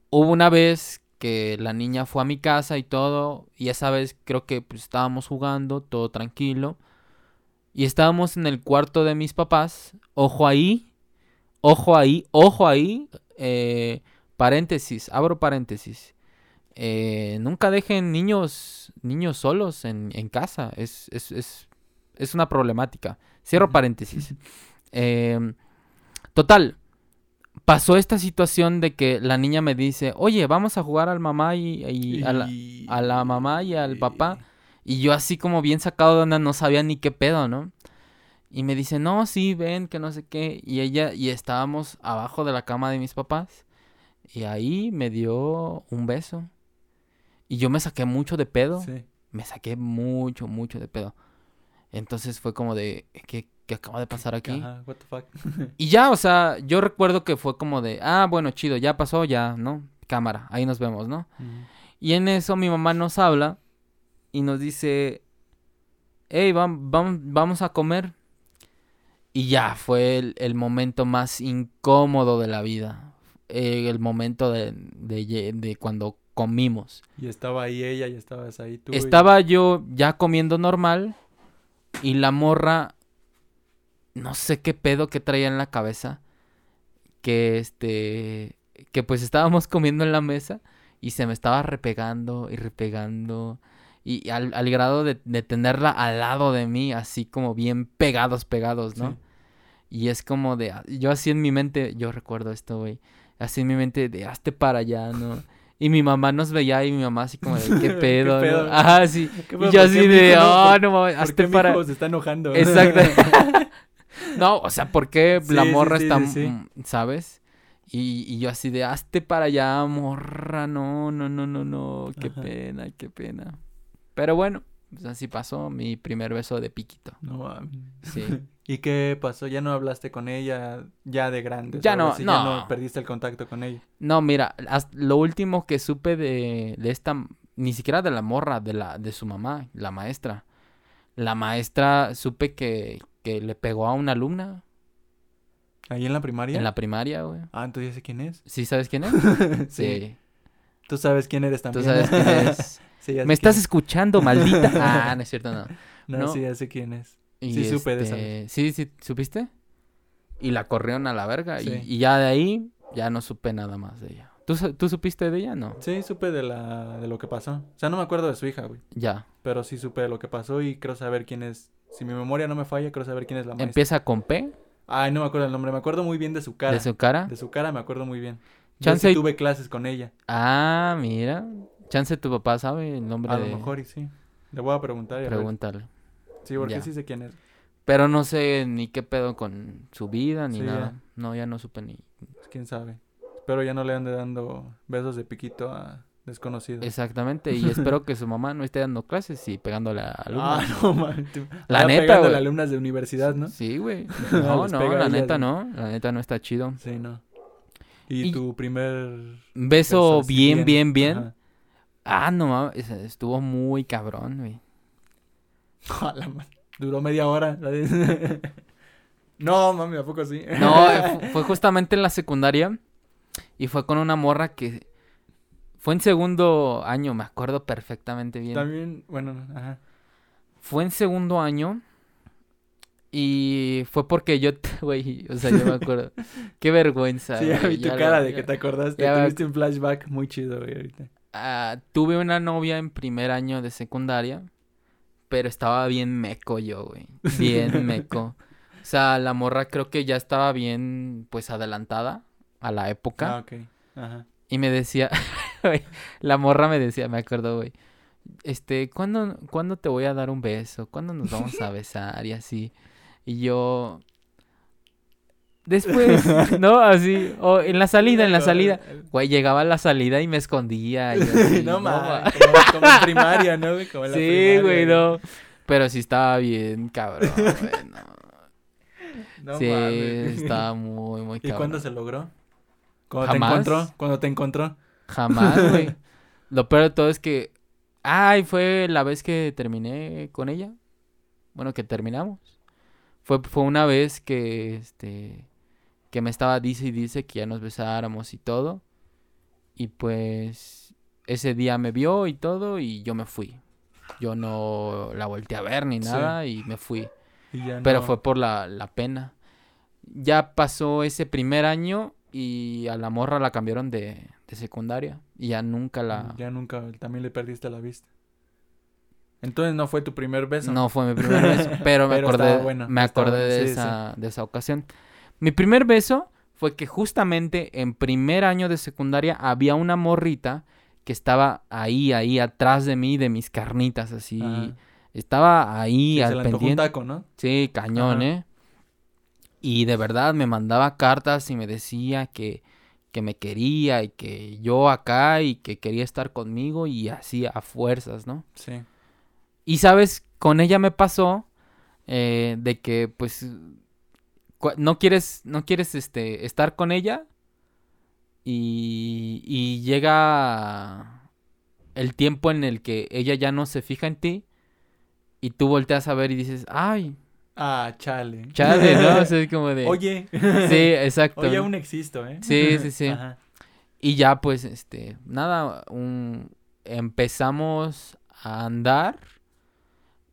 hubo una vez que la niña fue a mi casa y todo, y esa vez creo que pues, estábamos jugando, todo tranquilo, y estábamos en el cuarto de mis papás, ojo ahí, ojo ahí, ojo ahí, eh, paréntesis, abro paréntesis. Eh, nunca dejen niños, niños solos en, en casa, es, es, es, es una problemática. Cierro paréntesis. Em, total, pasó esta situación de que la niña me dice, oye, vamos a jugar al mamá y, y a, la, Y- a la mamá y al papá. Y yo así como bien sacado de onda, no sabía ni qué pedo, ¿no? Y me dice, no, sí, ven, que no sé qué. Y ella, y estábamos abajo de la cama de mis papás. Y ahí me dio un beso. Y yo me saqué mucho de pedo. Sí. Me saqué mucho, mucho de pedo. Entonces fue como de, ¿qué, qué acaba de pasar aquí? Ajá, what the fuck. *laughs* Y ya, o sea, yo recuerdo que fue como de, ah, bueno, chido, ya pasó, ya, ¿no? Cámara, ahí nos vemos, ¿no? Y en eso mi mamá nos habla y nos dice, hey, vam- vam- vamos a comer. Y ya, fue el, el momento más incómodo de la vida. Eh, el momento de, de, de cuando comimos. Y estaba ahí ella y estabas ahí tú. y- Estaba yo ya comiendo normal y la morra, no sé qué pedo que traía en la cabeza, que este, que pues estábamos *laughs* comiendo en la mesa y se me estaba repegando y repegando y al, al grado de, de tenerla al lado de mí, así como bien pegados, pegados, ¿no? Sí. Y es como de, yo así en mi mente, yo recuerdo esto, güey, así en mi mente de, hazte para allá, ¿no? *laughs* Y mi mamá nos veía y mi mamá así como de, ¿qué *laughs* pedo? no?". pedo? Ajá, sí. ¿Qué Y yo ¿Por qué así mi de, no? oh, ¿Por- no mames, ¿Por hazte qué mi para... hijo se está enojando? Exacto. No, o sea, ¿por qué la Sí, morra sí, está, sí, ¿sabes? Y, y yo así de, hazte para allá, morra, no, no, no, no, no, qué Ajá. pena, qué pena. Pero bueno, pues así pasó mi primer beso de piquito. No. Sí. *laughs* ¿Y qué pasó? ¿Ya no hablaste con ella ya de grande? Ya no, no. ¿Ya no perdiste el contacto con ella? No, mira, lo último que supe de, de esta, ni siquiera de la morra, de la, de su mamá, la maestra. La maestra supe que, que le pegó a una alumna ¿Ahí en la primaria? en la primaria, güey. Ah, entonces ya sé quién es. ¿Sí sabes quién es? *laughs* sí. Tú sabes quién eres Tú también. sabes quién *laughs* es. Sí, ya sé Me estás quién escuchando, maldita. *laughs* Ah, no es cierto, no. No, no. sí, ya sé quién es. Y Sí, supe de esa este, Sí, sí, ¿supiste? Y la corrieron a la verga. y- Sí. Y, ya de ahí, ya no supe nada más de ella. ¿Tú, ¿Tú supiste de ella? No. Sí, supe de, la, de lo que pasó. O sea, no me acuerdo de su hija, güey. Ya. Pero sí supe de lo que pasó y creo saber quién es. Si mi memoria no me falla, creo saber quién es la maestra. Empieza con P Ay, no me acuerdo el nombre. Me acuerdo muy bien de su cara. de su cara. De su cara me acuerdo muy bien. Yo Chance sí tuve clases con ella. Ah, mira. Chance tu papá sabe el nombre A de... lo mejor y sí. Le voy a preguntar y a. Pregúntale. Sí, porque Ya. sí sé quién es. Pero no sé ni qué pedo con su vida ni Sí, nada. ya. No, ya no supe ni... Pues, quién sabe. Espero ya no le ande dando besos de piquito a desconocidos. Exactamente. Y *laughs* espero que su mamá no esté dando clases y pegándole a alumnos. Ah, no, man. La allá neta, güey. alumnas de universidad, ¿no? Sí, güey. *laughs* No, Les no, la neta no. La neta no está chido. Sí, no. ¿Y, Y- tu primer Beso bien, bien, bien. Ah, no mames. Estuvo muy cabrón, güey. *laughs* A la ma- Duró media hora. no, mami, ¿a poco sí? No, eh, fu- fue justamente en la secundaria. Y fue con una morra que Fue en segundo año, me acuerdo perfectamente bien. También, bueno, ajá. Fue en segundo año. Y fue porque yo, *laughs* güey, o sea, yo me *laughs* acuerdo. Qué vergüenza. Sí, ya vi tu ya cara lo- de que te acordaste. Tuviste un flashback muy chido, güey, ahorita. Ah, tuve una novia en primer año de secundaria, pero estaba bien meco yo, güey. Bien *laughs* meco. O sea, la morra creo que ya estaba bien, pues, adelantada a la época. Ah, ok. Ajá. Y me decía, güey, la morra me decía, me acuerdo, güey, este, ¿cuándo, ¿cuándo te voy a dar un beso? ¿Cuándo nos vamos a besar? Y así. Y yo, después, *laughs* ¿no? Así, o en la salida, en la salida. Güey, llegaba a la salida y me escondía. y *laughs* así, no ma- mames. Como, como en primaria, ¿no, güey? Como en la Sí, güey, no. Pero sí estaba bien, cabrón, güey, no. No sí, mames. estaba muy, muy ¿Y cabrón. cuándo se logró? Jamás. te encontró. Cuando te encontró. Jamás, güey. *laughs* Lo peor de todo es que. Ay, fue la vez que terminé con ella. Bueno, que terminamos. Fue, fue una vez que este. Que me estaba dice y dice que ya nos besáramos y todo. Y pues. Ese día me vio y todo. Y yo me fui. Yo no la volteé a ver ni Sí. nada. Y me fui. Y ya Pero no- fue por la, la pena. Ya pasó ese primer año y a la morra la cambiaron de, de secundaria. Y ya nunca la... Ya nunca, también le perdiste la vista. Entonces no fue tu primer beso. No fue mi primer beso, *laughs* pero me Pero acordé, me acordé de, sí, esa, de esa ocasión. Mi primer beso fue que justamente en primer año de secundaria había una morrita que estaba ahí, ahí atrás de mí, de mis carnitas, así. Ajá. Estaba ahí Sí, al se antojó un pendiente. taco, ¿no? Sí, cañón, Ajá. ¿eh? Y de verdad me mandaba cartas y me decía que, que me quería y que yo acá y que quería estar conmigo y así a fuerzas, ¿no? Sí. Y sabes, con ella me pasó eh, de que pues no quieres, no quieres este, estar con ella y, y llega el tiempo en el que ella ya no se fija en ti y tú volteas a ver y dices, ay, Ah, chale. chale, ¿no? O sea, es como de... Oye. *laughs* Sí, exacto. Oye, aún existo, ¿eh? Sí, sí, *laughs* sí. Ajá. Y ya pues, este, nada, un- empezamos a andar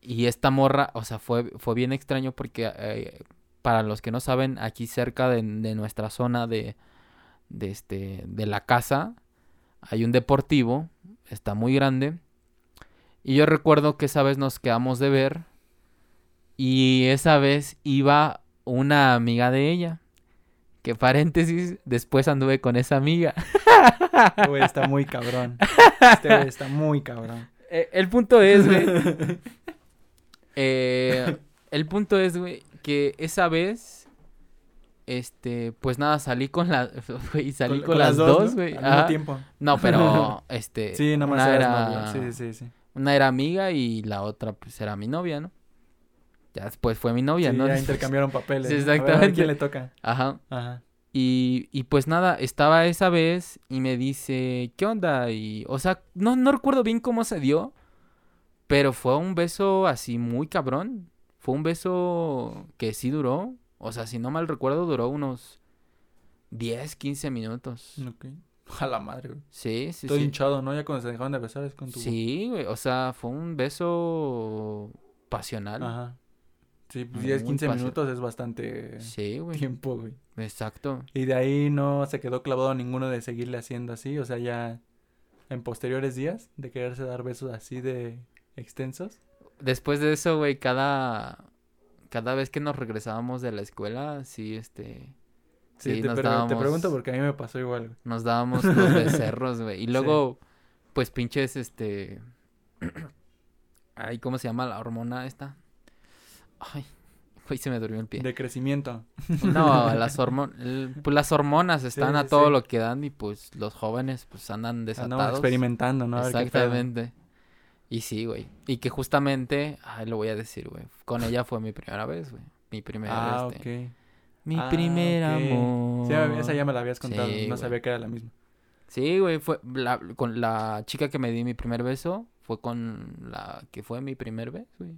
y esta morra, o sea, fue, fue bien extraño porque eh, para los que no saben, aquí cerca de, de nuestra zona de, de, este, de la casa hay un deportivo, está muy grande. Y yo recuerdo que esa vez nos quedamos de ver y esa vez iba una amiga de ella. Que paréntesis, después anduve con esa amiga. *laughs* Güey está muy cabrón. Este güey está muy cabrón. *laughs* Eh, el punto es, güey. *laughs* eh, el punto es, güey, que esa vez, este, pues nada, salí con la, güey, salí con, las dos, ¿no? güey. Al mismo tiempo. No, pero, este, Sí, nada más una era. Sí, sí, sí. una era amiga y la otra, pues, era mi novia, ¿no? Ya después fue mi novia, Sí, ¿no? ya *laughs* intercambiaron papeles. Sí, ¿no? A ver, a ver exactamente. quién le toca. Ajá. Ajá. Y, y pues nada, estaba esa vez y me dice, ¿qué onda? Y, o sea, no, no recuerdo bien cómo se dio, pero fue un beso así muy cabrón. Fue un beso que sí duró, o sea, si no mal recuerdo, duró unos 10, 15 minutos. Ok. *laughs* A la madre, güey. Sí, sí, Estoy sí. hinchado, ¿no? Ya cuando se dejaron de besar es con tu... Sí, güey, o sea, fue un beso pasional. Ajá. Sí, pues Muy 10, 15 fácil. minutos es bastante Sí, güey, tiempo, güey. exacto. Y de ahí no se quedó clavado ninguno de seguirle haciendo así, o sea, ya en posteriores días de quererse dar besos así de extensos. Después de eso, güey, cada, cada vez que nos regresábamos de la escuela, sí, este, Sí, Sí, te, nos pero te dábamos- pregunto porque a mí me pasó igual, güey. nos dábamos los *laughs* becerros, güey. Y Sí. luego, pues pinches, este, *clears throat* ay, ¿cómo se llama la hormona esta? Ay, *laughs* güey, se me durmió el pie. De crecimiento. No, *laughs* las hormonas, pues las hormonas están Sí, a todo sí. lo que dan y pues los jóvenes pues andan Andamos desatados. experimentando, ¿no? A. Exactamente. Y sí, güey. Y que justamente, ay, lo voy a decir, güey. Con ella fue mi primera vez, güey. Mi primera Ah, este, ok. Mi Ah, primer amor. Sí, esa ya me la habías contado, Sí, no güey. sabía que era la misma. Sí, güey, fue la, con la chica que me di mi primer beso, fue con la que fue mi primer beso, güey.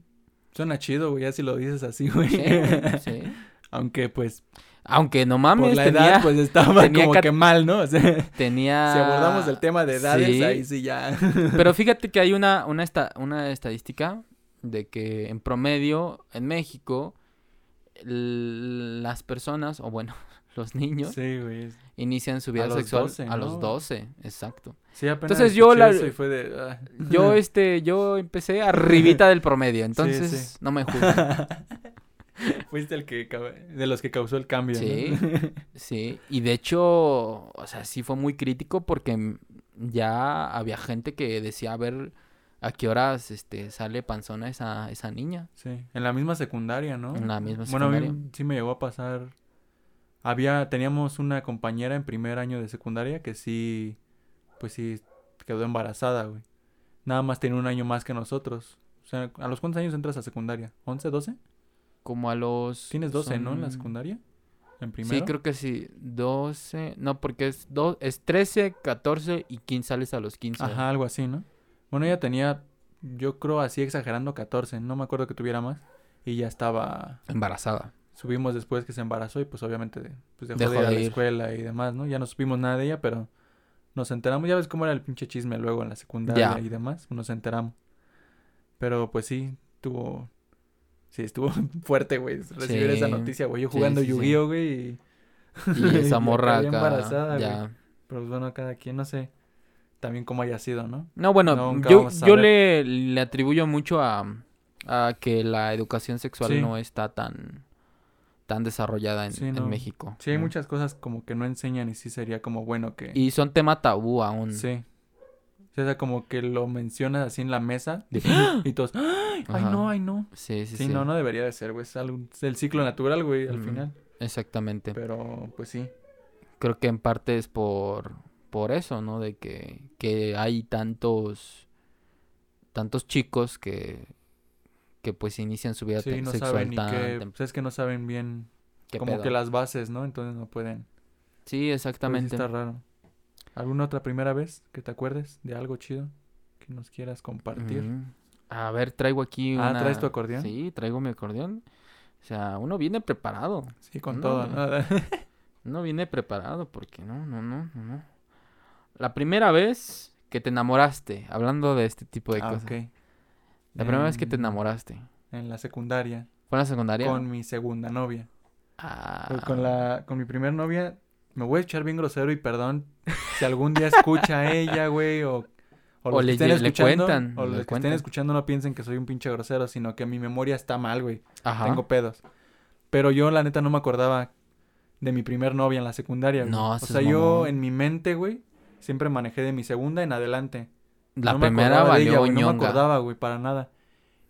Suena chido, güey, ya si lo dices así, güey. Sí, sí. *laughs* Aunque pues Aunque no por mames, la tenía, edad pues estaba tenía como que mal, ¿no? *laughs* O sea, tenía... si abordamos el tema de edades, Sí. ahí sí ya. *laughs* Pero fíjate que hay una, una, esta- una estadística de que en promedio en México las personas, o bueno, los niños, Sí, güey. inician su vida sexual 12, a los ¿no? 12, exacto. Sí, apenas Entonces, yo la- eso y fue de... ah. Yo este, yo empecé arribita del promedio, *laughs* entonces sí. no me juzguen. *laughs* Fuiste el que... De los que causó el cambio, Sí. ¿no? Sí, y de hecho, o sea, sí fue muy crítico porque ya había gente que decía a ver a qué horas este sale panzona esa, esa niña. Sí, en la misma secundaria, ¿no? En la misma Bueno, a mí secundaria. sí me llegó a pasar. Había, teníamos una compañera en primer año de secundaria que sí, pues sí, quedó embarazada, güey. Nada más tiene un año más que nosotros. O sea, ¿a los cuántos años entras a secundaria? ¿11, 12? Como a los... Tienes 12, ¿no? En la secundaria. En primero. Sí, creo que sí. 12. No, porque es, do- es 13, 14 y 15 sales a los 15. Ajá, algo así, ¿no? Bueno, ella tenía, yo creo así exagerando 14. No me acuerdo que tuviera más. Y ya estaba Embarazada. Subimos después que se embarazó y pues obviamente pues dejó, Dejó de ir a la ir. escuela y demás, ¿no? Ya no supimos nada de ella, pero nos enteramos, ya ves cómo era el pinche chisme luego en la secundaria y demás, nos enteramos. Pero pues sí, tuvo, sí, estuvo *laughs* fuerte, güey, recibir esa noticia, güey, yo jugando sí, sí. Yu-Gi-Oh, güey, y... Y esa *laughs* morra acá. embarazada, ya. güey. Pero pues, bueno, cada quien, no sé, también cómo haya sido, ¿no? No, bueno, Nunca yo, le, le atribuyo mucho a, a que la educación sexual Sí. no está tan, tan desarrollada en, Sí, en no. México. Sí, hay ¿no? muchas cosas como que no enseñan y sí sería como bueno que... Y son tema tabú aún. Sí. O sea, como que lo mencionas así en la mesa *laughs* de- y todos, ¡ay, ay Ajá. no, ay no! Sí, sí, Sí, sí. no, no debería de ser, güey. Es, algo- es el ciclo natural, güey, al final. Exactamente. Pero, pues sí. Creo que en parte es por, por eso, ¿no? De que, que hay tantos, tantos chicos que, que pues inician su vida Sí, no sexual saben tan qué... tem- Pues es que no saben bien ¿qué como pedo? que las bases, ¿no? Entonces no pueden. Sí, exactamente. está raro. ¿Alguna otra primera vez que te acuerdes de algo chido que nos quieras compartir? Ujú. A ver, traigo aquí Ah, una... ¿traes tu acordeón? Sí, traigo mi acordeón. O sea, uno viene preparado. Sí, con todo. ¿no? *laughs* Uno viene preparado porque no, no, no, no, no. La primera vez que te enamoraste, hablando de este tipo de Ah, cosas. ok. La primera vez que te En- enamoraste. En la secundaria, ¿Fue en la secundaria? con mi segunda novia. Ah, Pues con la con mi primer novia me voy a echar bien grosero y perdón si algún día escucha a ella, güey, o o le- estén le escuchando, cuentan, o le los que cuentan. estén escuchando no piensen que soy un pinche grosero, sino que mi memoria está mal, güey. Ajá. Tengo pedos. Pero yo la neta no me acordaba de mi primer novia en la secundaria, güey. No, o sea, yo en mi mente, güey, siempre manejé de mi segunda en adelante. La No me primera de valió ella, No me acordaba, güey, para nada.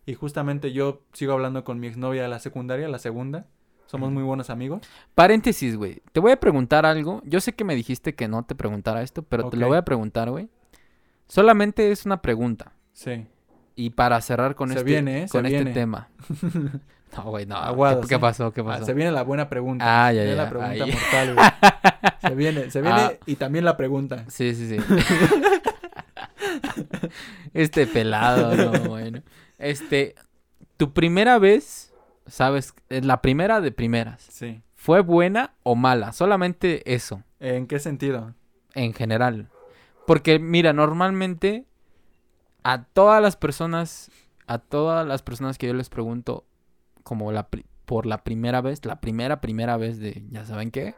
Y justamente yo sigo hablando con mi exnovia de la secundaria, la segunda. Somos muy buenos amigos. Paréntesis, güey. Te voy a preguntar algo. Yo sé que me dijiste que no te preguntara esto, pero te lo voy a preguntar, güey. Solamente es una pregunta. Sí. Y para cerrar con Se este, viene, ¿eh? Se con este viene. tema. *laughs* No, güey, no. ¿Qué- Aguados, ¿Qué, ¿eh? pasó? ¿Qué Ah, pasó? se viene la buena pregunta. Ah, ya, Se viene ya, la pregunta ahí. mortal, güey. Se viene, se *laughs* viene Ah. y también la pregunta. Sí, sí, sí. *laughs* este pelado, no, *laughs* bueno. Este, tu primera vez, sabes, la primera de primeras, Sí. ¿fue buena o mala? Solamente eso, ¿En qué sentido? en general. Porque, mira, normalmente a todas las personas, a todas las personas que yo les pregunto, como la por la primera vez, la primera, primera vez de, ¿ya saben qué?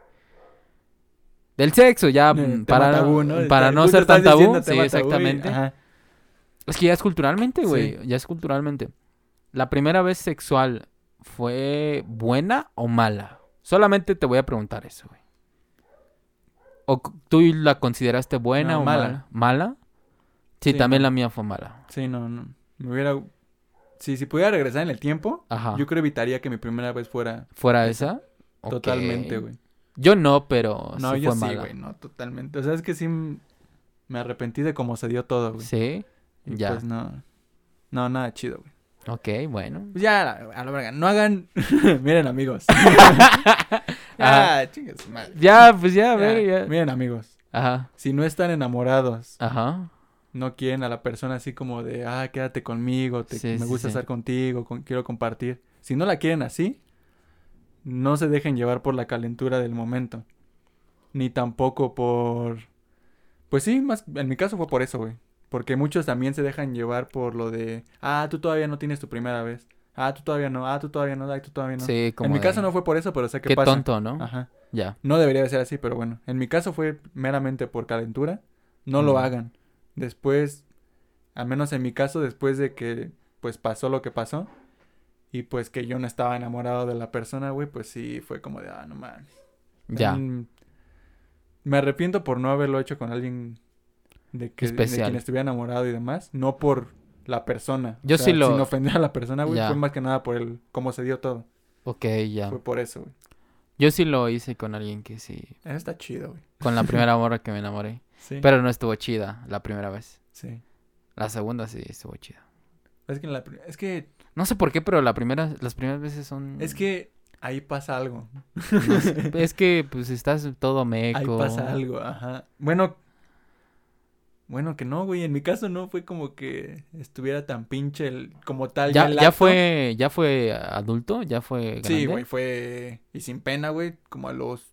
Del sexo, ya, para, tabú, ¿no? para no ser tan tabú. Sí, exactamente. ajá. Es que ya es culturalmente, güey. Sí. Ya es culturalmente. ¿La primera vez sexual fue buena o mala? Solamente te voy a preguntar eso, güey. ¿O tú la consideraste buena No, o mala. mala? ¿Mala? Sí, Sí, también no. la mía fue mala. Sí, no, no. Me hubiera... Si, si pudiera regresar en el tiempo, Ajá. yo creo evitaría que mi primera vez fuera ¿Fuera esa. totalmente, güey. Yo no, pero No, sí yo fue sí, mala. güey, no, totalmente. O sea, es que sí me arrepentí de cómo se dio todo, güey. Sí, Y ya. Pues no. No, nada chido, güey. ok, bueno. Pues ya, a la verga, no hagan. *laughs* Miren, amigos. *laughs* *laughs* Ajá. ah, chingue su madre. Ya, pues ya, a Ya, ya. Miren, amigos. Ajá, Si no están enamorados, ajá. no quieren a la persona así como de, ah, quédate conmigo, te- Sí, me sí, gusta sí. estar contigo, con- quiero compartir. Si no la quieren así, no se dejen llevar por la calentura del momento. Ni tampoco por... Pues sí, más en mi caso fue por eso, güey. Porque muchos también se dejan llevar por lo de, ah, tú todavía no tienes tu primera vez. Ah, tú todavía no, ah, tú todavía no, ah, tú todavía no. Sí, como en mi de, caso no fue por eso, pero sé qué Qué pasa. tonto, ¿no? Ajá. Ya. No debería de ser así, pero bueno. En mi caso fue meramente por calentura. No lo Mm. hagan. Después, al menos en mi caso, después de que pues pasó lo que pasó. Y pues que yo no estaba enamorado de la persona, güey, pues sí fue como de, ah, no mames. Ya. Me arrepiento por no haberlo hecho con alguien de, que, de Especial. quien estuviera enamorado y demás. No por la persona. Yo sí lo- Sin ofender a la persona, güey. Fue más que nada por el cómo se dio todo. Ok, ya. Fue por eso, güey. Yo sí lo hice con alguien que sí. Eso está chido, güey. Con la primera *laughs* morra que me enamoré. Sí. Pero no estuvo chida la primera vez. Sí. La segunda sí estuvo chida. Es que, en la es que No sé por qué, pero la primera, las primeras veces son. Es que ahí pasa algo. no sé, *laughs* es que pues estás todo meco. Ahí pasa algo, ajá. Bueno, bueno que no, güey. En mi caso no fue como que estuviera tan pinche el, como tal. Ya, ya fue, ya fue adulto, ya fue grande. Sí, güey, fue. Y sin pena, güey. Como a los.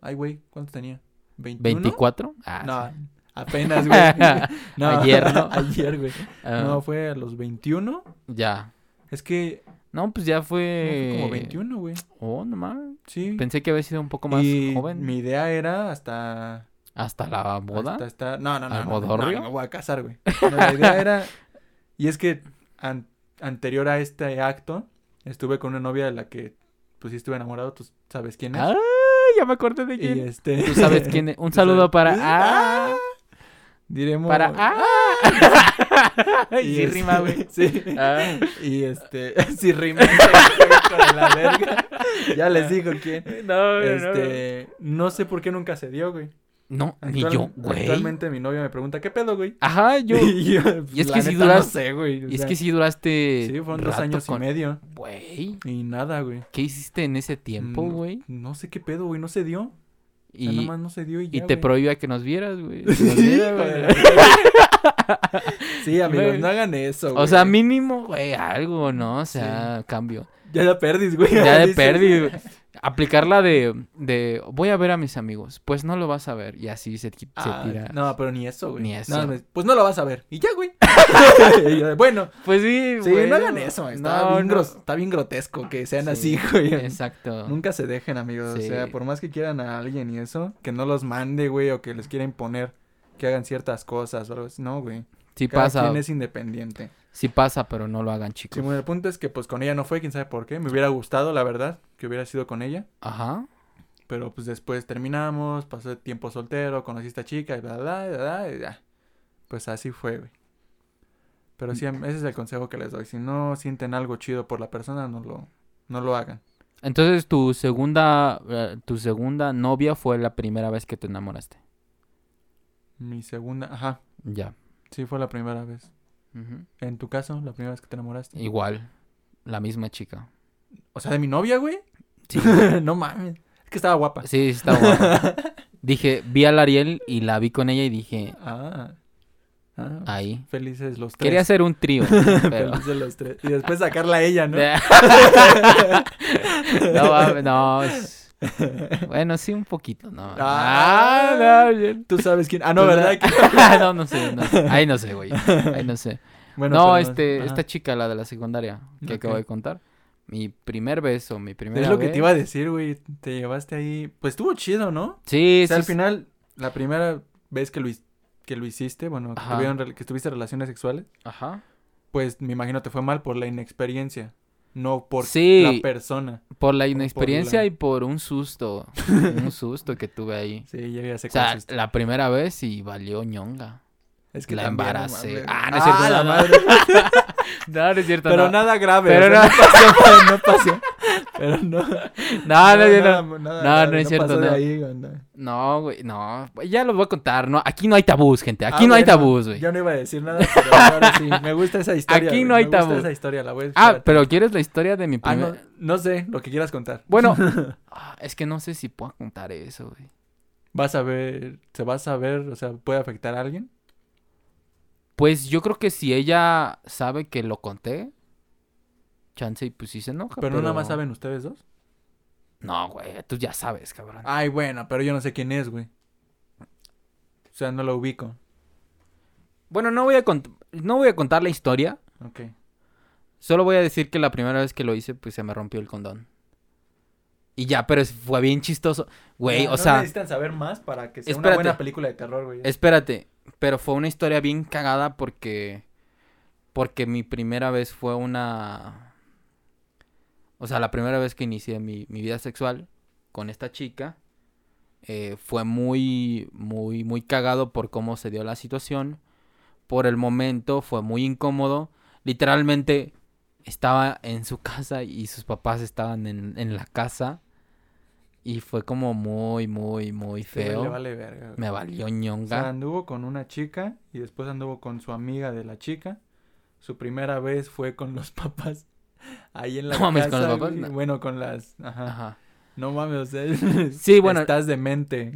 Ay, güey, ¿cuántos tenía? ¿21? ¿24? Ah, No, sí. apenas, güey. *laughs* No, Ayer, ¿no? *laughs* Ayer, güey. Ah, No, fue a los 21. Ya. Es que. No, pues ya no, fue. fue como 21, güey. Oh, no mames. Sí. Pensé que había sido un poco más y joven. mi idea era hasta Hasta la boda. Hasta estar- No, no, no. ¿Al no, no, no, me voy a casar, güey. No, la idea era. Y es que an- anterior a este acto, estuve con una novia de la que, pues sí estuve enamorado, tú sabes quién es. Ah, ya me acordé de y quién. este. Tú sabes quién es. *laughs* Un saludo para. Ah, Diremos. para. Ah. *laughs* Y sí, este- rima, güey. *laughs* Sí. Ah. Y este. sí, rima. con la verga. Ya les digo quién. No, Este. No sé por qué nunca se dio, güey. No, ni yo, güey. Actualmente mi novia me pregunta, ¿qué pedo, güey? Ajá, yo. *laughs* Y, yo, pues, Y es que si neta, duras- No sé, güey. o Y es que sí duraste. Sí, fueron dos años con- y medio. Güey. Y nada, güey. ¿Qué hiciste en ese tiempo, Mm, güey? No sé qué pedo, güey. No se dio. O sea, Y, nomás no se dio y ya, y te güey. prohibía que nos vieras, güey. *laughs* Que Sí, nos viera, güey. de Sí, amigos, Güey. no hagan eso, O sea, güey. mínimo, güey, algo, ¿no? O sea, cambio. Ya la perdis, güey. Ya de *laughs* perdí, güey. Aplicarla de, de, voy a ver a mis amigos. Pues no lo vas a ver. Y así se, se Ah, tira. No, pero ni eso, güey. Ni eso. pues no lo vas a ver. Y ya, güey. *laughs* *laughs* Bueno, Pues sí, sí, güey. no hagan eso. Está, No, bien no. gros- está bien grotesco que sean Sí, así, güey. Exacto. Nunca se dejen, amigos. O sea, por más que quieran a alguien y eso, que no los mande, güey, o que les quiera imponer que hagan ciertas cosas o algo así. No, güey. Sí Cada pasa. quien es independiente. Sí pasa, pero no lo hagan, chicos. Sí, bueno, el punto es que pues con ella no fue, quién sabe por qué. Me hubiera gustado, la verdad, que hubiera sido con ella. Ajá. Pero pues después terminamos, pasó tiempo soltero, conocí a esta chica y bla, bla, bla. Pues así fue, güey. Pero sí, ese es el consejo que les doy. Si no sienten algo chido por la persona, no lo, no lo hagan. Entonces, tu segunda, eh, tu segunda novia fue la primera vez que te enamoraste. Mi segunda, ajá, Ya. Sí fue la primera vez. En tu caso, la primera vez que te enamoraste. Igual. La misma chica. O sea, de mi novia, güey. Sí. *laughs* no mames. Es que estaba guapa. Sí, está guapa. *laughs* Dije, vi a la Ariel y la vi con ella y dije, Ah. ah, ahí. Felices los tres. Quería hacer un trío, *laughs* pero... Felices los tres. Y después sacarla a ella, ¿no? no, no. Bueno, sí, un poquito, no. Ah, no, bien. Tú sabes quién. Ah, no, ¿verdad? *laughs* no, no sé, no sé. Ahí no sé, güey. Ahí no sé. *laughs* Bueno, no, este, ajá. esta chica, la de la secundaria, que acabo Ok. de contar. Mi primer beso, mi primera Es lo que te iba a decir, güey. Te llevaste ahí. Pues estuvo chido, ¿no? Sí, o sea, sí, al final, la primera vez que lo, que lo hiciste, bueno, que, tuvieron que tuviste relaciones sexuales, Ajá. pues me imagino te fue mal por la inexperiencia. No por Sí. la persona. Por la por inexperiencia la- y por un susto. un susto que tuve ahí. *laughs* Sí, ya, ya sé O sea, la primera vez y valió ñonga. Es la también, no embaracé. Ah, no es cierto, la no, no. madre. *laughs* No, no es cierto. Pero no. nada grave. Pero o sea, no- no pasó, *laughs* no pasó. Pero no. *laughs* No, no, no, nada- no. nada No, es cierto, no. ahí, no. Güey, no. Ya los voy a contar, ¿no? Aquí no hay tabús, gente. Aquí Ah, no hay tabús, güey. Yo no iba a decir nada, pero ahora sí. Me gusta esa historia. Aquí no hay me gusta esa historia, la voy a Ah, pero ¿quieres la historia de mi Ah, no, primer...? no sé, lo que quieras contar. Bueno, ah, es que no sé si puedo contar eso, güey. Vas a ver, se va a saber, o sea, puede afectar a alguien. Pues yo creo que si ella sabe que lo conté, chance y pues sí se enoja. Pero, no nada más saben ustedes dos. No, güey, tú ya sabes, cabrón. Ay, bueno, pero yo no sé quién es, güey. O sea, no lo ubico. Bueno, no voy a cont- no voy a contar la historia. Ok. Solo voy a decir que la primera vez que lo hice, pues se me rompió el condón. Y ya, pero fue bien chistoso. Güey, No, o no sea, necesitan saber más para que sea Espérate. una buena película de terror, güey. espérate. Pero fue una historia bien cagada porque. Porque mi primera vez fue una. O sea, la primera vez que inicié mi, mi vida sexual con esta chica. eh, fue muy, muy, muy cagado por cómo se dio la situación. Por el momento fue muy incómodo. Literalmente estaba en su *laughs* casa y sus papás estaban en, en la casa. Y fue como muy, muy, muy Sí, feo. le vale verga. Me valió O sea, ñonga. anduvo con una chica y después anduvo con su amiga de la chica. Su primera vez fue con los *laughs* papás. Ahí en la *laughs* No mames, casa, ¿con los papás? No. Bueno, con las... Ajá. Ajá. No mames, o sea... *laughs* Sí, bueno. Estás demente.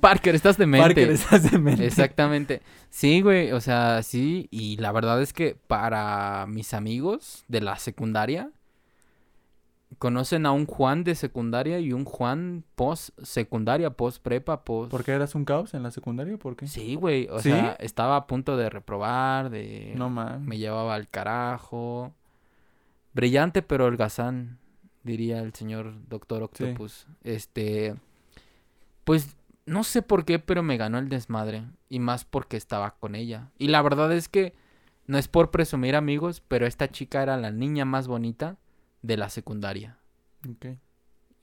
Parker, estás demente. Parker, estás demente. Exactamente. Sí, güey, o sea, sí. Y la verdad es que para mis amigos de la secundaria, conocen a un Juan de secundaria y un Juan post secundaria, post prepa, post... ¿Por qué eras un caos en la secundaria? ¿Por qué? Sí, güey, o ¿Sí? sea, estaba a punto de reprobar, de... No mames. Me llevaba al carajo. Brillante pero holgazán, diría el señor Doctor Octopus. Este, pues no sé por qué, pero me ganó el desmadre y más porque estaba con ella. Y la verdad es que no es por presumir amigos, pero esta chica era la niña más bonita de la secundaria. Ok.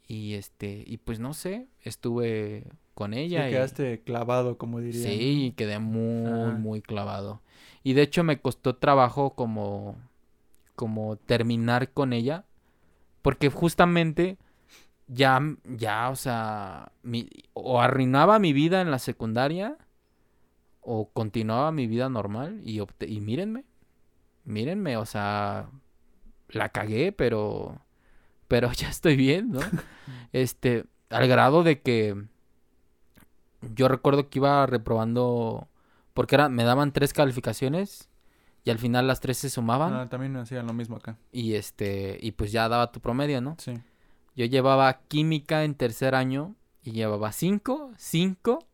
Y este, y pues no sé, estuve con Sí, ella y quedaste clavado, como diría. Sí, quedé muy, Ajá. muy clavado. Y de hecho me costó trabajo como, como terminar con ella. Porque justamente ya, ya, o sea, mi- o arruinaba mi vida en la secundaria o continuaba mi vida normal y, opté- y mírenme, mírenme, o sea, la cagué, pero, pero *laughs* ya estoy bien, ¿no? *laughs* Este, al grado de que yo recuerdo que iba reprobando porque era, me daban tres calificaciones y al final las tres se sumaban Ah, también hacían lo mismo acá. y este y pues ya daba tu promedio, ¿no? Sí. Yo llevaba química en tercer año y llevaba cinco, cinco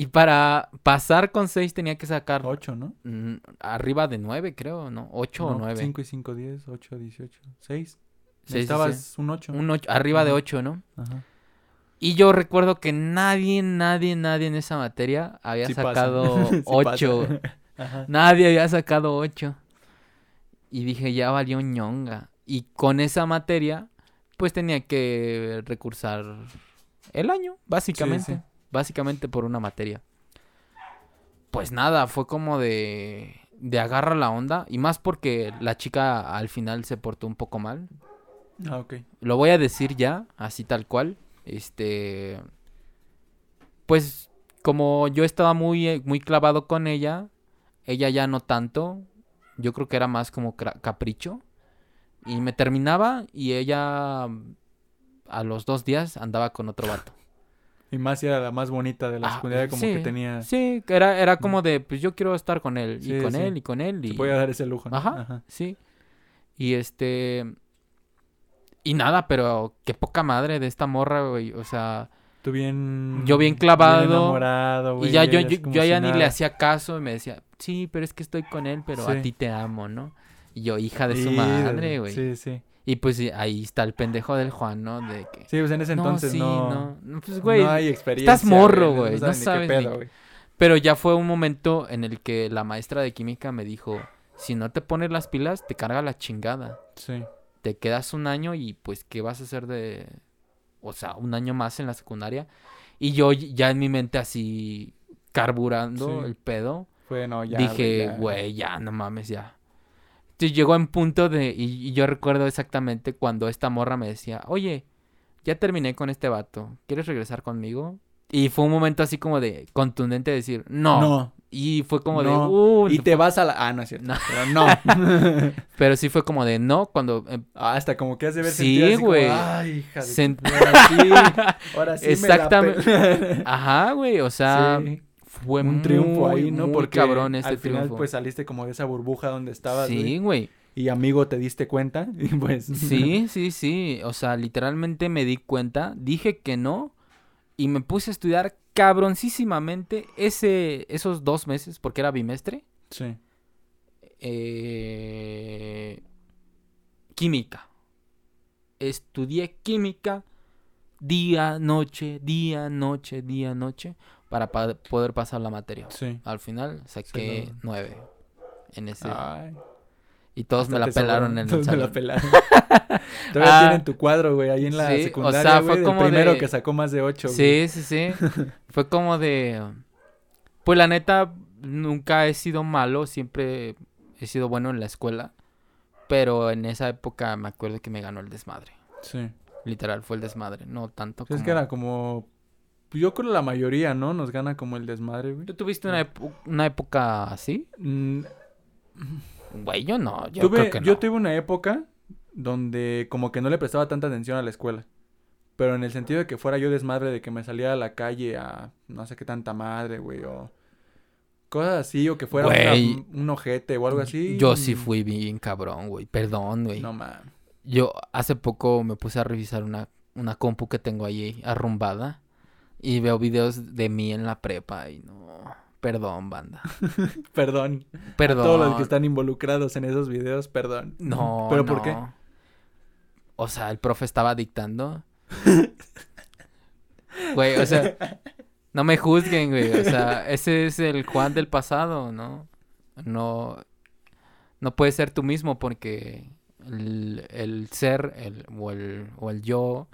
y para pasar con seis tenía que sacar Ocho, ¿no? mm, arriba de nueve, creo, ¿no? Ocho o nueve. 5 y 5, 10, 8, 18, 6. Sí, sí, sí. un 8. Un ocho- arriba de Ajá. ocho, ¿no? Ajá. Y yo recuerdo que nadie, nadie, nadie en esa materia había Sí sacado *laughs* Sí ocho. pasa. *laughs* Ajá. Nadie había sacado 8. Y dije, ya valió ñonga. Y con esa materia, pues tenía que recursar el año, básicamente. Básicamente por una materia. Pues nada, fue como de, de agarra la onda. Y más porque la chica al final se portó un poco mal. Ah, ok. Lo voy a decir ya, así tal cual. Este. Pues como yo estaba muy, muy clavado con ella, ella ya no tanto. Yo creo que era más como capricho. Y me terminaba y ella a los dos días andaba con otro vato. Y más era la más bonita de la Ah, secundaria, como sí, que tenía. Sí, era, era como de, pues yo quiero estar con él. Sí, y con sí. él, y con él. Se Y... podía dar ese lujo. ¿no? Ajá, sí. Y este... Y nada, pero qué poca madre de esta morra, güey. O sea, Tú bien. Yo bien clavado, enamorado, güey. y ya yo, yo, yo ya ni le hacía caso y me decía, sí, pero es que estoy con él, pero a ti te amo, ¿no? Y yo, hija de su madre, güey. Sí, sí. Y pues sí, ahí está el pendejo del Juan, ¿no? De que... Sí, pues en ese entonces sí, no. no. no, Pues, güey, no hay experiencia. estás morro, güey, no sabes ni qué sabes pedo, ni- güey. Pero ya fue un momento en el que la maestra de química me dijo, si no te pones las pilas, te carga la chingada. Sí. te quedas un año y pues qué vas a hacer de o sea un año más en la secundaria y yo ya en mi mente así carburando Sí. el pedo Fue, no, ya. dije güey ya no mames ya llegó en punto de y, y yo recuerdo exactamente cuando esta morra me decía oye ya terminé con este vato quieres regresar conmigo y fue un momento así como de contundente de decir no, No. y fue como de. "Uh", Y te vas a la. Ah, no es cierto. No. Pero no. *laughs* pero sí fue como de no cuando em, Ah, Hasta como que hace ver Sí, güey. Ay, hija de. Sen- tu- Ahora sí. Ahora sí. Exactamente. Me la pe- *laughs* Ajá, güey, o sea, Sí. Fue un triunfo muy, ahí, ¿no? muy Porque cabrón este al final triunfo. pues saliste como de esa burbuja donde estabas, sí, güey. güey. y amigo te diste cuenta *laughs* y pues Sí, sí, sí. O sea, literalmente me di cuenta, dije que no y me puse a estudiar cabroncísimamente ese, esos dos meses, porque era bimestre. sí eh, química. Estudié química día, noche, día, noche, día, noche, para pa- poder pasar la materia. sí Al final saqué Sí, nueve en ese. Ay, y todos me la pelaron en el todos me la pelaron. *laughs* Todavía Ah. tienen tu cuadro, güey, ahí en la Sí, o secundaria, sea, fue del como primero de- que sacó más de ocho. Sí, sí, sí. *laughs* Fue como de... Pues la neta, nunca he sido malo, siempre he sido bueno en la escuela. Pero en esa época me acuerdo que me ganó el desmadre. Sí. Literal, fue el desmadre, no tanto Sí, Es como... que era como yo creo la mayoría, ¿no? Nos gana como el desmadre, güey. ¿Tú tuviste una, epo- una época así? Mm, Güey, yo no, yo tuve, creo que no. yo tuve una época donde como que no le prestaba tanta atención a la escuela. Pero en el sentido de que fuera yo desmadre, de que me salía a la calle a no sé qué tanta madre, güey, o cosas así, o que fuera una- un ojete o algo así. Yo sí mm, fui bien cabrón, güey. Perdón, güey. No mames. Yo hace poco me puse a revisar una, una compu que tengo ahí arrumbada y veo videos de mí en la prepa y no... Perdón, banda. Perdón. *laughs* Perdón. A todos los que están involucrados en esos videos, perdón. No, *laughs* ¿Pero por qué? O sea, el profe estaba dictando. *laughs* Güey, o sea, no me juzguen, güey. O sea, ese es el Juan del pasado, ¿no? No, no puedes ser tú mismo porque el, el ser el, o, el, o el yo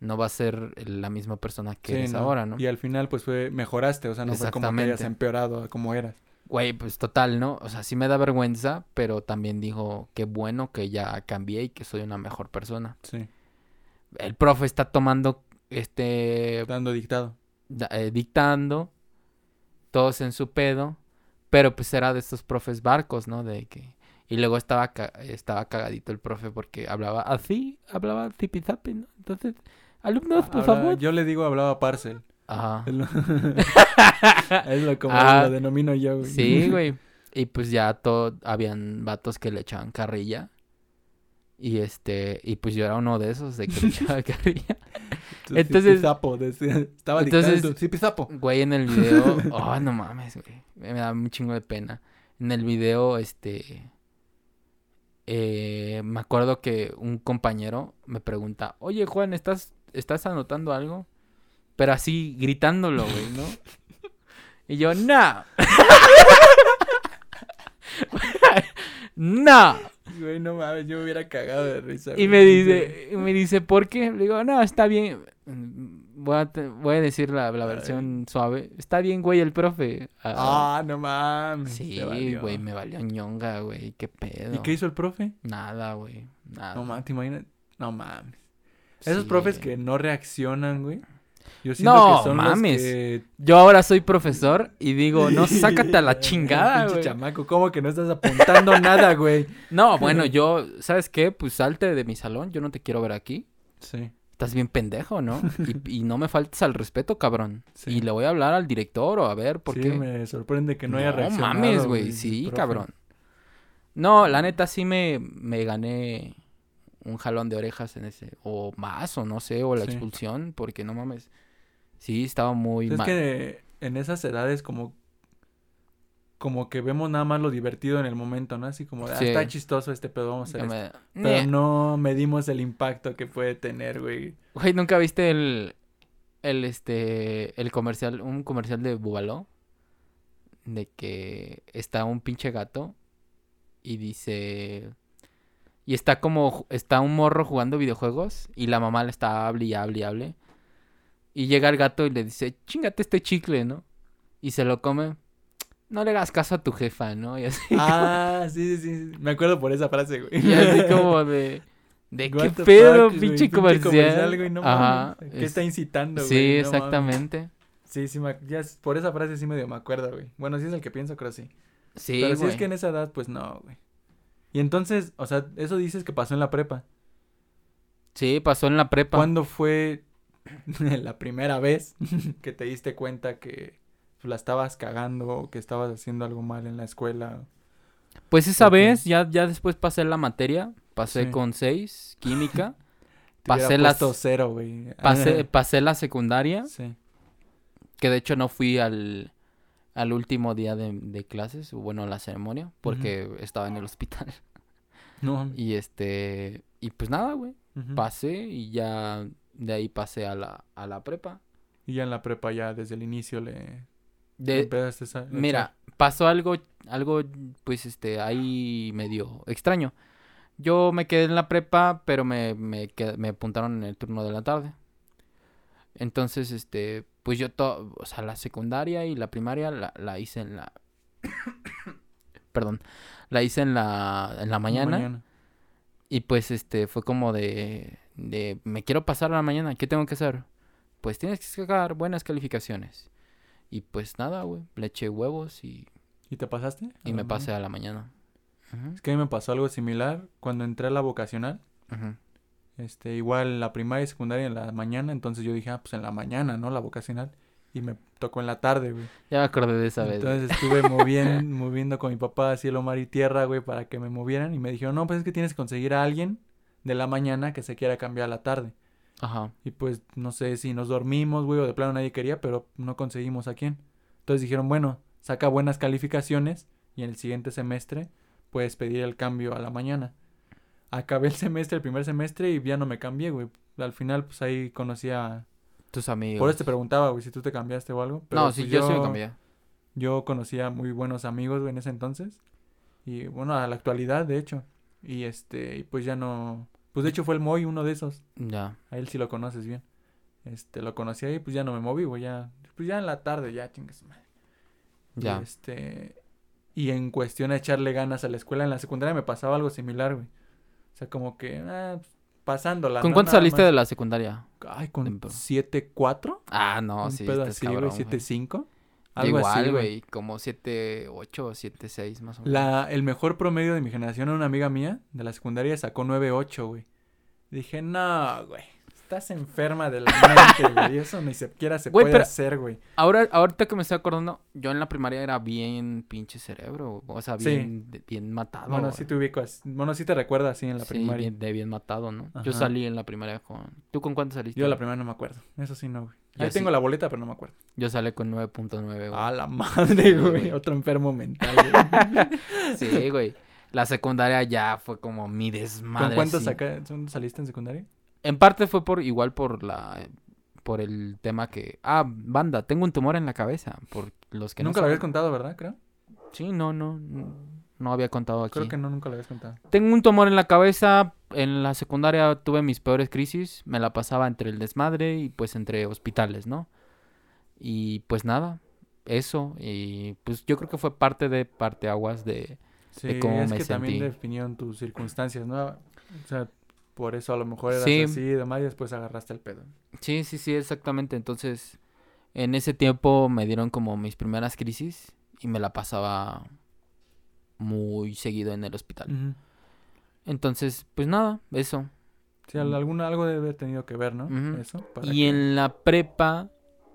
no va a ser la misma persona que Sí, eres ¿no? ahora, ¿no? Y al final, pues fue, mejoraste, o sea, no fue como que hayas empeorado como eras. Güey, pues total, ¿no? O sea, sí me da vergüenza, pero también dijo, qué bueno que ya cambié y que soy una mejor persona. Sí. El profe está tomando, este, Dando dictado. da- eh, dictando, todos en su pedo, pero pues era de estos profes barcos, ¿no? De que... Y luego estaba, ca- estaba cagadito el profe porque hablaba así, hablaba zipizapi, ¿no? Entonces, alumnos, por favor. Yo le digo hablaba parcel. Ajá. Es lo, *laughs* es lo como Ah, lo denomino yo, güey. Sí, güey. Y pues ya todo, habían vatos que le echaban carrilla. Y este, y pues yo era uno de esos de que le echaba *laughs* carrilla. Entonces- decía- estaba Entonces- zipizapo. Güey, en el video, *laughs* oh, no mames, güey. Me da un chingo de pena. En el video, este, eh, me acuerdo que un compañero me pregunta, oye Juan, ¿estás, estás anotando algo? Pero así gritándolo, güey, ¿no? Y yo, no. *laughs* no. Güey, no mames, yo me hubiera cagado de risa. Y me dice, y me dice, ¿por qué? Le digo, no, está bien. Voy a, voy a decir la, la versión suave. Está bien, güey, el profe. Ah, Ah, no mames. sí, güey, me valió ñonga, güey. ¿Qué pedo? ¿Y qué hizo el profe? Nada, güey. Nada. No mames, te imaginas. No mames. Esos Sí. profes que no reaccionan, güey. Yo siento No, que son mames. los que... Yo ahora soy profesor y digo, no, *laughs* sácate a la chingada, Pinche güey. chamaco, ¿cómo que no estás apuntando nada, güey? *laughs* No, bueno, yo, ¿sabes qué? Pues salte de mi salón, yo no te quiero ver aquí. Sí. Estás bien pendejo, ¿no? Y, *laughs* y no me faltes al respeto, cabrón. Sí. Y le voy a hablar al director o a ver por sí, qué. me sorprende que no haya reaccionado. mames, güey. Sí, profe. cabrón. No, la neta sí me, me gané un jalón de orejas en ese. O más, o no sé, o la Sí. expulsión, porque no mames. Sí, estaba muy Es mal. que en esas edades como como que vemos nada más lo divertido en el momento, ¿no? Así como ah, Sí. está chistoso este pedo, vamos a hacer esto. me- Pero no medimos el impacto que puede tener, güey. Güey, ¿nunca viste el, el, este, el comercial, un comercial de Bubaló? De que está un pinche gato y dice... Y está como, está un morro jugando videojuegos y la mamá le está hable y hable y hable. Y llega el gato y le dice, chingate este chicle, ¿no? Y se lo come. No le hagas caso a tu jefa, ¿no? Y así, *laughs* Ah, sí, sí, sí. Me acuerdo por esa frase, güey. y así *laughs* como de... ¿De What qué pedo, fuck, güey, pinche comercial? güey, no Ajá. mames. ¿Qué es- está incitando, güey? Sí, No mames. exactamente. Sí, sí, me ya por esa frase sí medio me acuerdo, güey. Bueno, sí es el que pienso, creo sí. Sí, Pero si es que en esa edad, pues no, güey. Y entonces, o sea, eso dices que pasó en la prepa. Sí, pasó en la prepa. ¿Cuándo fue *laughs* la primera vez *laughs* que te diste cuenta que la estabas cagando o que estabas haciendo algo mal en la escuela? Pues esa vez ya, ya después pasé la materia, pasé Sí. con 6, *laughs* química, pasé puesto cero, güey. pasé, pasé la secundaria, Sí. que de hecho no fui al, al último día de, de clases, bueno, la ceremonia, porque estaba en el hospital. *laughs* No. Y este, y pues nada, güey, ujú. pasé y ya de ahí pasé a la, a la prepa. Y ya en la prepa ya desde el inicio le De, empezaste a Mira, pasó algo, algo, pues, este, ahí medio extraño. Yo me quedé en la prepa, pero me, me, qued- me apuntaron en el turno de la tarde. Entonces, este, pues yo, to- o sea, la secundaria y la primaria la, la hice en la... *coughs* Perdón, la hice en la, en la mañana. Y pues, este, fue como de, de, me quiero pasar a la mañana, ¿qué tengo que hacer? Pues tienes que sacar buenas calificaciones. Y pues nada, güey, le eché huevos y, ¿Y te pasaste? y me pasé a la mañana. Es que a mí me pasó algo similar cuando entré a la vocacional. ujú. Este, igual la primaria y secundaria en la mañana, entonces yo dije, ah, pues en la mañana, ¿no? La vocacional. Y me tocó en la tarde, güey. Ya me acordé de esa vez. Entonces estuve moviendo, *laughs* moviendo con mi papá cielo, mar y tierra, güey, para que me movieran. Y me dijeron, no, pues es que tienes que conseguir a alguien de la mañana que se quiera cambiar a la tarde. Ajá. Y pues no sé si nos dormimos, güey, o de plano nadie quería, pero no conseguimos a quién. Entonces dijeron, bueno, saca buenas calificaciones y en el siguiente semestre puedes pedir el cambio a la mañana. Acabé el semestre, el primer semestre, y ya no me cambié, güey. Al final, pues ahí conocí a... Tus amigos. Por eso te preguntaba, güey, si tú te cambiaste o algo. Pero no, sí, pues, yo sí me cambié. Yo conocía muy buenos amigos, güey, en ese entonces. Y bueno, a la actualidad, de hecho. Y este, y pues ya no... Pues de hecho fue el Moy uno de esos. Ya. A él sí lo conoces bien. Este, lo conocí ahí, pues ya no me moví, güey, ya. Pues ya en la tarde, ya, chingas madre. Y, Ya. este, y en cuestión de echarle ganas a la escuela, en la secundaria me pasaba algo similar, güey. O sea, como que, ah, pues, pasándola. ¿Con ¿no? cuánto saliste más. de la secundaria? Ay, con Tempo. 7-4. Ah, no, un sí. pedo estás así, güey, cabrón, güey. 7-5. Yo Algo Igual, así, güey. Como 7, 8, 7, 6 más o menos. La, el mejor promedio de mi generación era una amiga mía de la secundaria sacó 9.8, güey. Dije, no, güey. Estás enferma de la mente, güey. Eso ni siquiera se Güey, puede pero- hacer, güey. Ahora, ahorita que me estoy acordando, yo en la primaria era bien pinche cerebro. O sea, Sí. bien, de- bien matado. Bueno, güey. sí te ubico. así- Bueno, sí te recuerdas así en la Sí, primaria. bien- de bien matado, ¿no? Yo salí en la primaria con... ¿Tú con cuánto saliste? Yo la primera no me acuerdo. Eso sí no, güey. Yo Ahí sí. tengo la boleta, pero no me acuerdo. Yo salí con 9.9, güey. Ah, la madre, güey. Otro enfermo mental, *laughs* güey. Sí, güey. La secundaria ya fue como mi desmadre. ¿Con cuántos así. saca- saliste en secundaria? En parte fue por igual por la por el tema que ah, banda, tengo un tumor en la cabeza, por los que no nunca lo habías contado, ¿verdad? Creo. Sí, no, no, no, no había contado aquí. Creo que no, nunca lo habías contado. Tengo un tumor en la cabeza. En la secundaria tuve mis peores crisis. Me la pasaba entre el desmadre y pues entre hospitales, ¿no? Y pues nada, eso. Y pues yo creo que fue parte de parteaguas de... Sí, cómo es me que también definieron tus circunstancias, ¿no? O sea, por eso a lo mejor eras Sí. así y demás y después agarraste el pedo. Sí, sí, sí, exactamente. Entonces, en ese tiempo me dieron como mis primeras crisis y me la pasaba muy seguido en el hospital. Entonces, pues nada, eso. Sí, al- alguna, algo debe haber tenido que ver, ¿no? Eso. para Y que- en la prepa,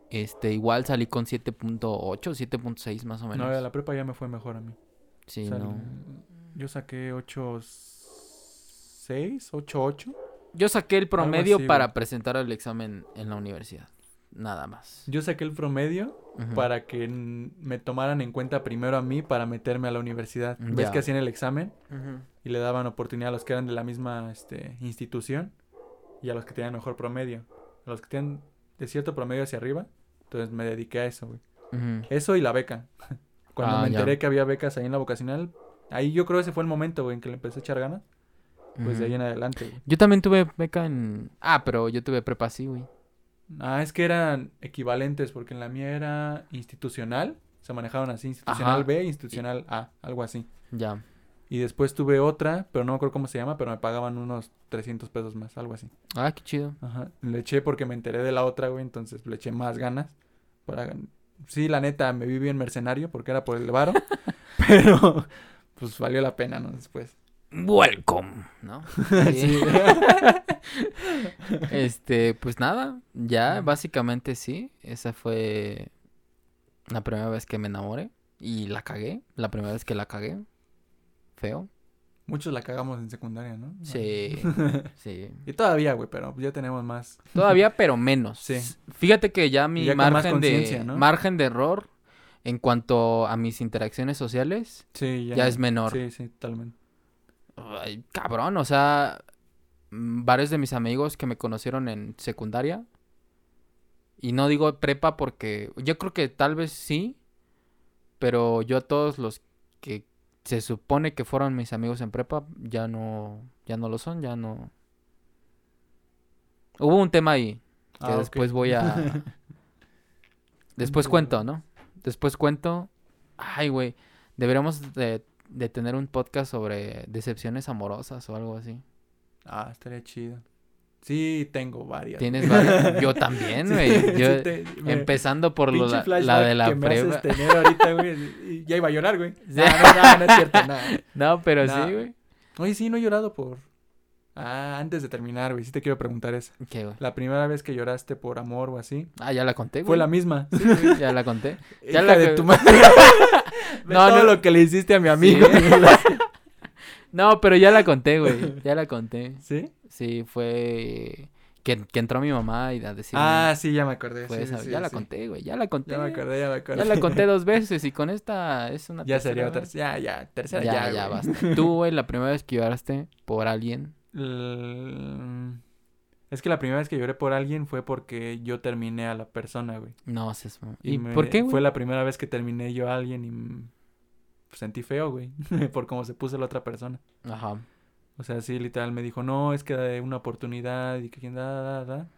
este, igual salí con 7.8, 7.6 más o menos. No, la prepa ya me fue mejor a mí. Sí, O sea, no. Yo saqué 8... 6, 8, 8. Yo saqué el promedio así, para güey. presentar el examen en la universidad. Nada más. Yo saqué el promedio para que me tomaran en cuenta primero a mí para meterme a la universidad. ¿Ves Ya. que hacían el examen? Y le daban oportunidad a los que eran de la misma este, institución y a los que tenían mejor promedio. A los que tenían de cierto promedio hacia arriba. Entonces me dediqué a eso, güey. Eso y la beca. *laughs* Cuando Ah, me ya. enteré que había becas ahí en la vocacional, ahí yo creo ese fue el momento, güey, en que le empecé a echar ganas. Pues de ahí en adelante, güey. Yo también tuve beca en... Ah, pero yo tuve prepa sí, güey. Ah, es que eran equivalentes porque en la mía era institucional. Se manejaban así, institucional Ajá. B, institucional A, algo así. Ya. Y después tuve otra, pero no me acuerdo cómo se llama, pero me pagaban unos 300 pesos más, algo así. Ah, qué chido. Ajá. Le eché porque me enteré de la otra, güey, entonces le eché más ganas. Para... Sí, la neta, me vi bien mercenario porque era por el varo. *laughs* pero, pues valió la pena, ¿no? Después. Welcome, ¿no? *laughs* Sí. *laughs* Este, pues nada, ya básicamente sí. Esa fue la primera vez que me enamoré y la cagué. La primera vez que la cagué. feo. Muchos la cagamos en secundaria, ¿no? Sí, *laughs* sí. Y todavía, güey, pero ya tenemos más. Todavía, pero menos. Sí. Fíjate que ya mi Ya margen de ¿no? margen de error en cuanto a mis interacciones sociales Sí, ya, es menor. Sí, sí, totalmente. Ay, cabrón, o sea, mm, varios de mis amigos que me conocieron en secundaria y no digo prepa porque yo creo que tal vez sí, pero yo a todos los que se supone que fueron mis amigos en prepa ya no ya no lo son, ya no Hubo un tema ahí que Ah, después voy a *laughs* después cuento, ¿no? Después cuento. Ay, güey, deberíamos de, de tener un podcast sobre decepciones amorosas o algo así. Ah, estaría chido. Sí, tengo varias. ¿Tienes varias? *laughs* Yo también, güey. sí Yo, te- me- empezando por lo- la, la de la que me prueba. haces tener ahorita, güey. Ya iba a llorar, güey. *laughs* No, no, no, no es cierto, no. No, pero No. sí, güey. Oye, sí, no he llorado por... Ah, antes de terminar, güey, sí te quiero preguntar eso. ¿Qué, güey? La primera vez que lloraste por amor o así, Ah, ya la conté, güey. fue la misma. Sí, güey, ya la conté. *laughs* Ya Hija la de tu madre. No, todo no. lo que le hiciste a mi amigo. *laughs* No, pero ya la conté, güey. Ya la conté. ¿Sí? Sí, fue que, que entró mi mamá y a decirme. Ah, sí, ya me acordé. fue sí, ya la conté, güey. Ya la conté. Ya me acordé, ya me acordé. Ya la conté dos *laughs* veces y con esta es una Ya sería otra. Ya, ya, tercera Ya, ya. ya, basta. Tú, güey, la primera vez que lloraste por alguien. *laughs* L- Es que la primera vez que lloré por alguien fue porque yo terminé a la persona, güey. No mo- Y, ¿Y me- por qué, güey? Fue la primera vez que terminé yo a alguien y sentí feo, güey. *laughs* por cómo se puso la otra persona. Ajá. O sea, sí, literal me dijo, no, es que da una oportunidad y que quien da, da, da.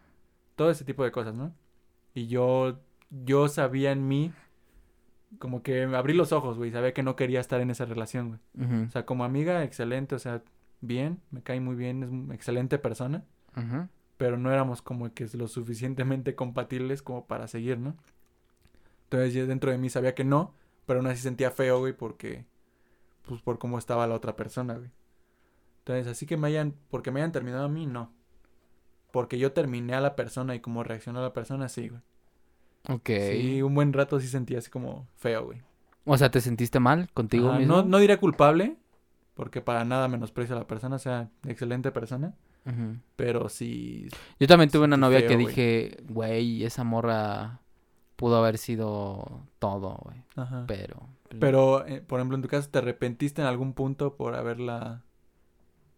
Todo ese tipo de cosas, ¿no? Y yo, yo sabía en mí, como que abrí los ojos, güey, sabía que no quería estar en esa relación, güey. Ujú, O sea, como amiga, excelente, o sea, bien, me cae muy bien, es una excelente persona, ujú. Pero no éramos como que lo suficientemente compatibles como para seguir, ¿no? Entonces yo dentro de mí sabía que no, pero aún así sentía feo, güey, porque, pues por cómo estaba la otra persona, güey. Entonces, así que me hayan, porque me hayan terminado a mí, no. Porque yo terminé a la persona y como reaccionó la persona, sí, güey. Ok. Sí, un buen rato sí sentía así como feo, güey. O sea, ¿te sentiste mal contigo mismo? no, no diría culpable, porque para nada menosprecio a la persona, o sea, excelente persona. Pero sí. Yo también tuve una novia feo, que dije, güey, esa morra pudo haber sido todo, güey. Ajá. Pero. Pero, eh, por ejemplo, en tu caso, ¿te arrepentiste en algún punto por haberla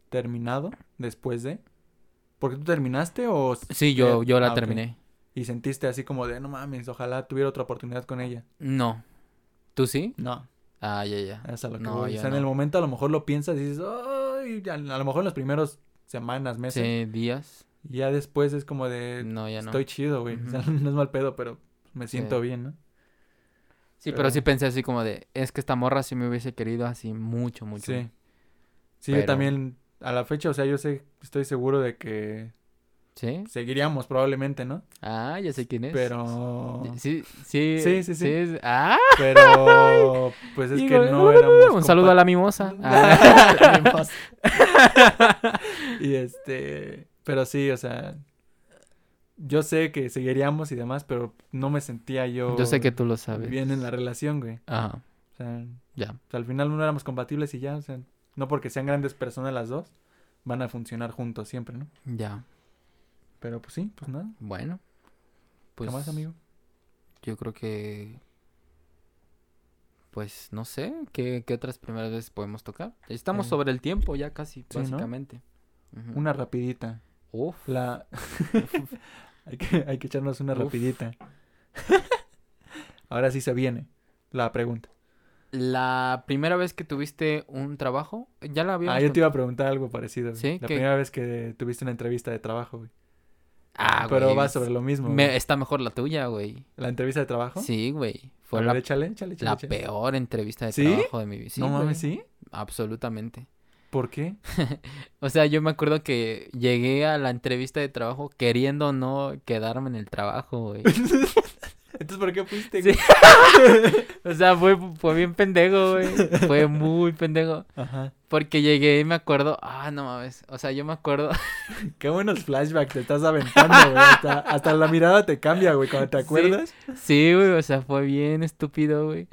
terminado después de? ¿Porque tú terminaste o...? Sí, yo, yo la ah, terminé. Y sentiste así como de, no mames, ojalá tuviera otra oportunidad con ella. No. ¿Tú sí? No, Ah, ya, ya. es a lo que No, voy. O sea, en el momento a lo mejor lo piensas y dices, ay, a lo mejor en los primeros semanas, meses. Sí, días. Y ya después es como de, No, ya no. estoy chido, güey. *laughs* O sea, no es mal pedo, pero me Sí. siento bien, ¿no? Sí, pero pero- sí pensé así como de, es que esta morra sí me hubiese querido así mucho, mucho. Sí. Sí, yo también, a la fecha, o sea, yo sé, estoy seguro de que ¿Sí? seguiríamos probablemente, ¿no? Ah, ya sé quién es. Pero... Sí, sí. Sí, sí, sí. Ah, Pero, *laughs* pues es digo, que no éramos... Un saludo a la mimosa. Ah. *laughs* *laughs* Mimosa. y este... Pero sí, o sea... Yo sé que seguiríamos y demás, pero no me sentía yo... Yo sé que tú lo sabes. Bien en la relación, güey. Ajá, O sea, ya. o sea, al final no éramos compatibles y ya, o sea... No porque sean grandes personas las dos, van a funcionar juntos siempre, ¿no? Ya. Pero pues sí, pues nada. Bueno. Pues ¿Qué más, amigo? yo creo que pues no sé qué, qué otras primeras veces podemos tocar. Estamos Eh, sobre el tiempo ya casi, ¿no? básicamente. Una rapidita. Uf. La... *laughs* hay, que, hay que echarnos una Uf. rapidita. *laughs* Ahora sí se viene la pregunta. La primera vez que tuviste un trabajo, ya la habíamos Ah, yo te iba a preguntar algo parecido. ¿Sí? La ¿Qué? primera vez que tuviste una entrevista de trabajo, güey. Ah, Pero va sobre lo mismo. me- está mejor la tuya, güey. ¿La entrevista de trabajo? Sí, güey. A Fue ver, la, échale, échale, échale, la peor entrevista de ¿Sí? trabajo de mi vida. Sí, no mames, ¿sí? Absolutamente. ¿Por qué? *laughs* O sea, yo me acuerdo que llegué a la entrevista de trabajo queriendo no quedarme en el trabajo, güey. *laughs* Entonces, ¿por qué fuiste? Sí. *laughs* O sea, fue, fue bien pendejo, güey. Fue muy pendejo. Ajá. Porque llegué y me acuerdo, ah, no mames. O sea, yo me acuerdo. *laughs* Qué buenos flashbacks te estás aventando, güey. Hasta, hasta la mirada te cambia, güey, cuando te acuerdas. Sí, güey, o sea, fue bien estúpido, güey.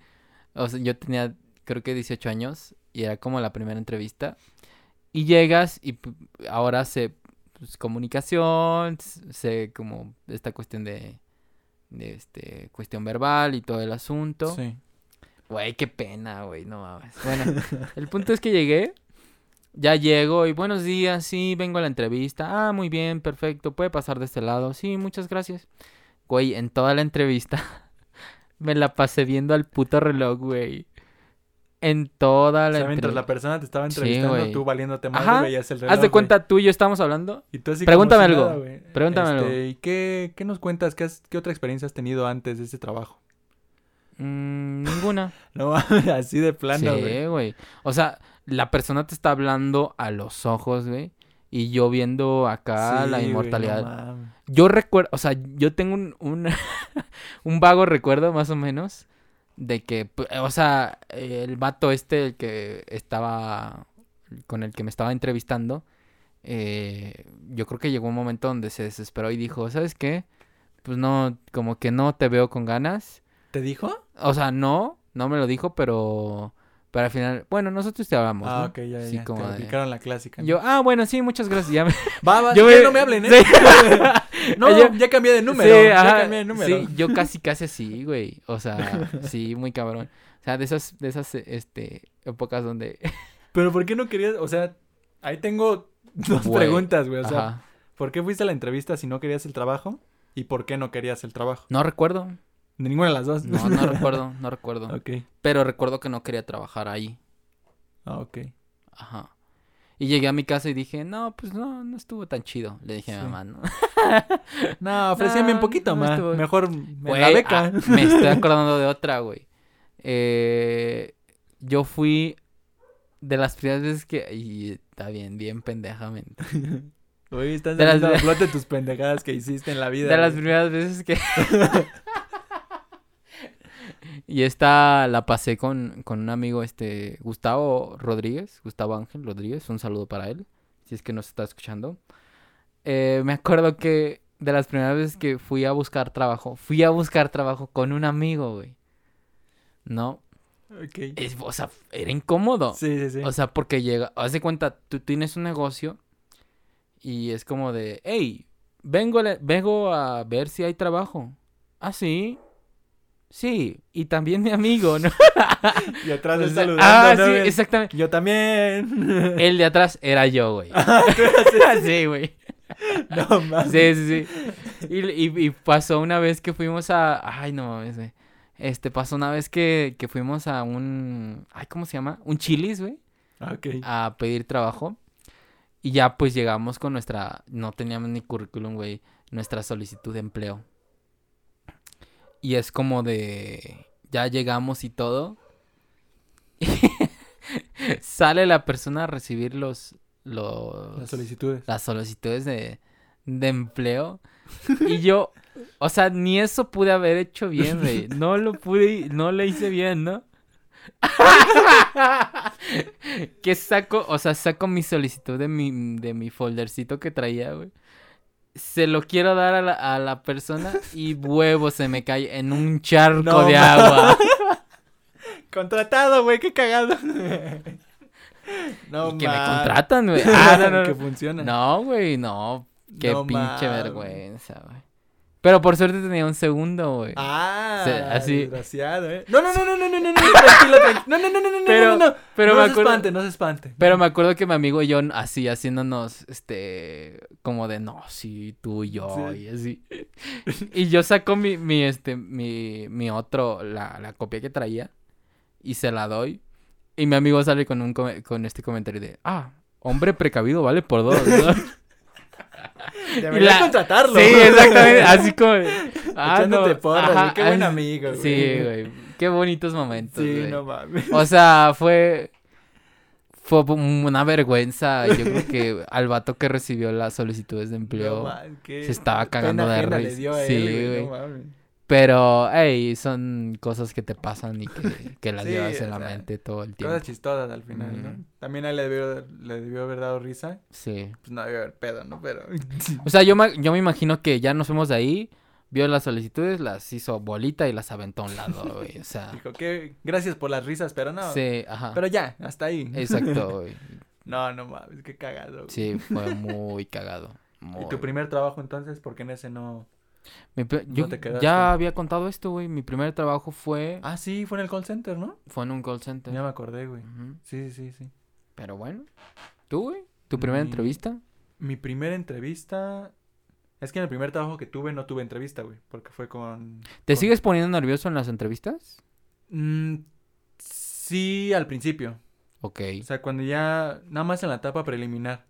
O sea, yo tenía, creo que 18 años. y era como la primera entrevista. Y llegas y ahora sé pues, comunicación, s- sé como esta cuestión de este cuestión verbal y todo el asunto. Sí. Güey, qué pena, güey, no mames. Bueno, *laughs* el punto es que llegué, ya llego y buenos días, sí, vengo a la entrevista. Ah, muy bien, perfecto, puede pasar de este lado. Sí, muchas gracias. Güey, en toda la entrevista *laughs* me la pasé viendo al puto reloj, güey. En toda O la sea, mientras la persona te estaba Sí, entrevistando, güey. tú valiéndote más, Ajá, veías el reloj. Haz de cuenta, tú y yo estamos hablando. Y tú así Pregúntame algo. nada. Pregúntame algo. Este, ¿Y qué, qué nos cuentas? ¿Qué, has- ¿Qué otra experiencia has tenido antes de ese trabajo? Mm, ninguna. *laughs* No, así de plano, güey. Sí, güey. O sea, la persona te está hablando a los ojos, güey. Y yo viendo acá Sí, la no inmortalidad. Yo recuerdo, o sea, yo tengo un, un, *laughs* un vago recuerdo más o menos de que, o sea, el vato este, el que estaba, con el que me estaba entrevistando, eh, yo creo que llegó un momento donde se desesperó y dijo, ¿sabes qué? Pues no, como que no te veo con ganas. ¿Te dijo? O sea, no, no me lo dijo, pero, pero al final, bueno, nosotros te hablamos, Ah, ¿no? ok, ya, Sí, ya. como Te de- aplicaron la clásica. ¿no? Yo, ah, bueno, sí, muchas gracias. Ya me... Va, va, *laughs* yo me- no me hablen, ¿eh? *laughs* Sí. *laughs* *laughs* no, Yo- ya cambié de número. Sí, ya ajá, cambié de número. sí, yo casi, casi así, güey. O sea, *laughs* sí, muy cabrón. O sea, de esas, de esas, este, épocas donde... *laughs* Pero ¿por qué no querías? O sea, ahí tengo dos Güey, preguntas, güey. O sea, Ajá. ¿por qué fuiste a la entrevista si no querías el trabajo? ¿Y por qué no querías el trabajo? No recuerdo. De ninguna de las dos. No, no recuerdo, no recuerdo. ok. Pero recuerdo que no quería trabajar ahí. Ah, ok. Ajá. Y llegué a mi casa y dije, no, pues no, no estuvo tan chido. Le dije a mi mamá, ¿no? *laughs* No, ofrecíame un No, poquito no más. estuvo- Mejor me la beca. ah, me estoy *laughs* acordando de otra, güey. Eh, yo fui de las primeras veces que... Y está bien, bien pendejamente. *laughs* Güey, estás De las flote tus pendejadas que hiciste en la vida. De las primeras veces que... y esta la pasé con, con un amigo, este, Gustavo Rodríguez, Gustavo Ángel Rodríguez, un saludo para él, si es que nos está escuchando. Eh, me acuerdo que de las primeras veces que fui a buscar trabajo, fui a buscar trabajo con un amigo, güey. No, Ok. es, o sea, era incómodo. Sí, sí, sí. O sea, porque llega, haz de cuenta, tú tienes un negocio y es como de, hey, vengo, vengo a ver si hay trabajo. Ah, sí. Sí, y también mi amigo, ¿no? *laughs* y atrás él sea, saludando. ah, ¿no, sí, exactamente. Yo también. *laughs* El de atrás era yo, güey. *laughs* Ese. sí, güey. No mames. Sí, sí, sí. Y, y- y pasó una vez que fuimos a. Ay, no mames, güey. Este, pasó una vez que, que fuimos a un. Ay, ¿cómo se llama? Un chilis, güey. Ah, Ok. a pedir trabajo. Y ya pues llegamos con nuestra, no teníamos ni currículum, güey, nuestra solicitud de empleo. Y es como de, ya llegamos y todo. *laughs* Sale la persona a recibir los, los, Las solicitudes. las solicitudes de, de empleo. Y yo, o sea, ni eso pude haber hecho bien, güey. *laughs* No lo pude, no le hice bien, ¿no? *laughs* que saco, o sea, saco mi solicitud de mi, de mi foldercito que traía, güey. Se lo quiero dar a la, a la persona y *laughs* huevo se me cae en un charco No, de agua. *laughs* Contratado, güey, qué cagado. *laughs* no y que me contratan, güey. Ah, no, no, que no. funciona. No, güey, no. Qué pinche vergüenza, güey. Pero por suerte tenía un segundo, güey. Ah, Sí, así. desgraciado, ¿eh? No, no, no, no, no, no, no, no, tranquilo, tranquilo. No, no, no, no, no, Pero- no, no, no. pero no me se acuerdo- espante, no se espante. Pero me acuerdo que mi amigo y yo así haciéndonos, este, como de, no, sí, tú y yo, Sí. y así. Y yo saco mi, mi, este, mi, mi otro, la, la copia que traía, y se la doy. Y mi amigo sale con un, con este comentario de, ah, hombre precavido vale por dos, ¿no? *laughs* Deberías la- contratarlo. sí, exactamente, *laughs* así como, ah, Echándote no, porras, ajá, qué buen ah, amigo, güey. Sí, güey, qué bonitos momentos, Sí, güey. no mames. O sea, fue. Fue una vergüenza. Yo creo que al vato que recibió las solicitudes de empleo. No qué se estaba cagando de risa. Sí, güey, no mames. Pero, hey, son cosas que te pasan y que, *laughs* que las Sí, llevas en la sea, mente todo el tiempo. Cosas chistosas al final, ¿no? También a él le debió, le debió haber dado risa. Sí. Pues no debió haber pedo, ¿no? Pero... O sea, yo me, yo me imagino que ya nos fuimos de ahí. vio las solicitudes, las hizo bolita y las aventó a un lado, *laughs* güey. O sea, Dijo que gracias por las risas, pero no. sí, ajá. Pero ya, hasta ahí. Exacto, *laughs* güey. No, no mames, qué cagado. güey. Sí, fue muy cagado. ¿Y tu primer trabajo entonces? Porque en ese no. Mi yo te quedaste? ya había contado esto, güey. Mi primer trabajo fue, Ah, sí, fue en el call center, ¿no? fue en un call center. Ya me acordé, güey. Ujú. Sí, sí, sí. Pero bueno. ¿Tú, güey? ¿Tu primera Mi- entrevista? Mi primera entrevista. Es que en el primer trabajo que tuve no tuve entrevista, güey. Porque fue con. ¿Te con- sigues poniendo nervioso en las entrevistas? Mm, sí, al principio. Ok. O sea, cuando ya. Nada más en la etapa preliminar.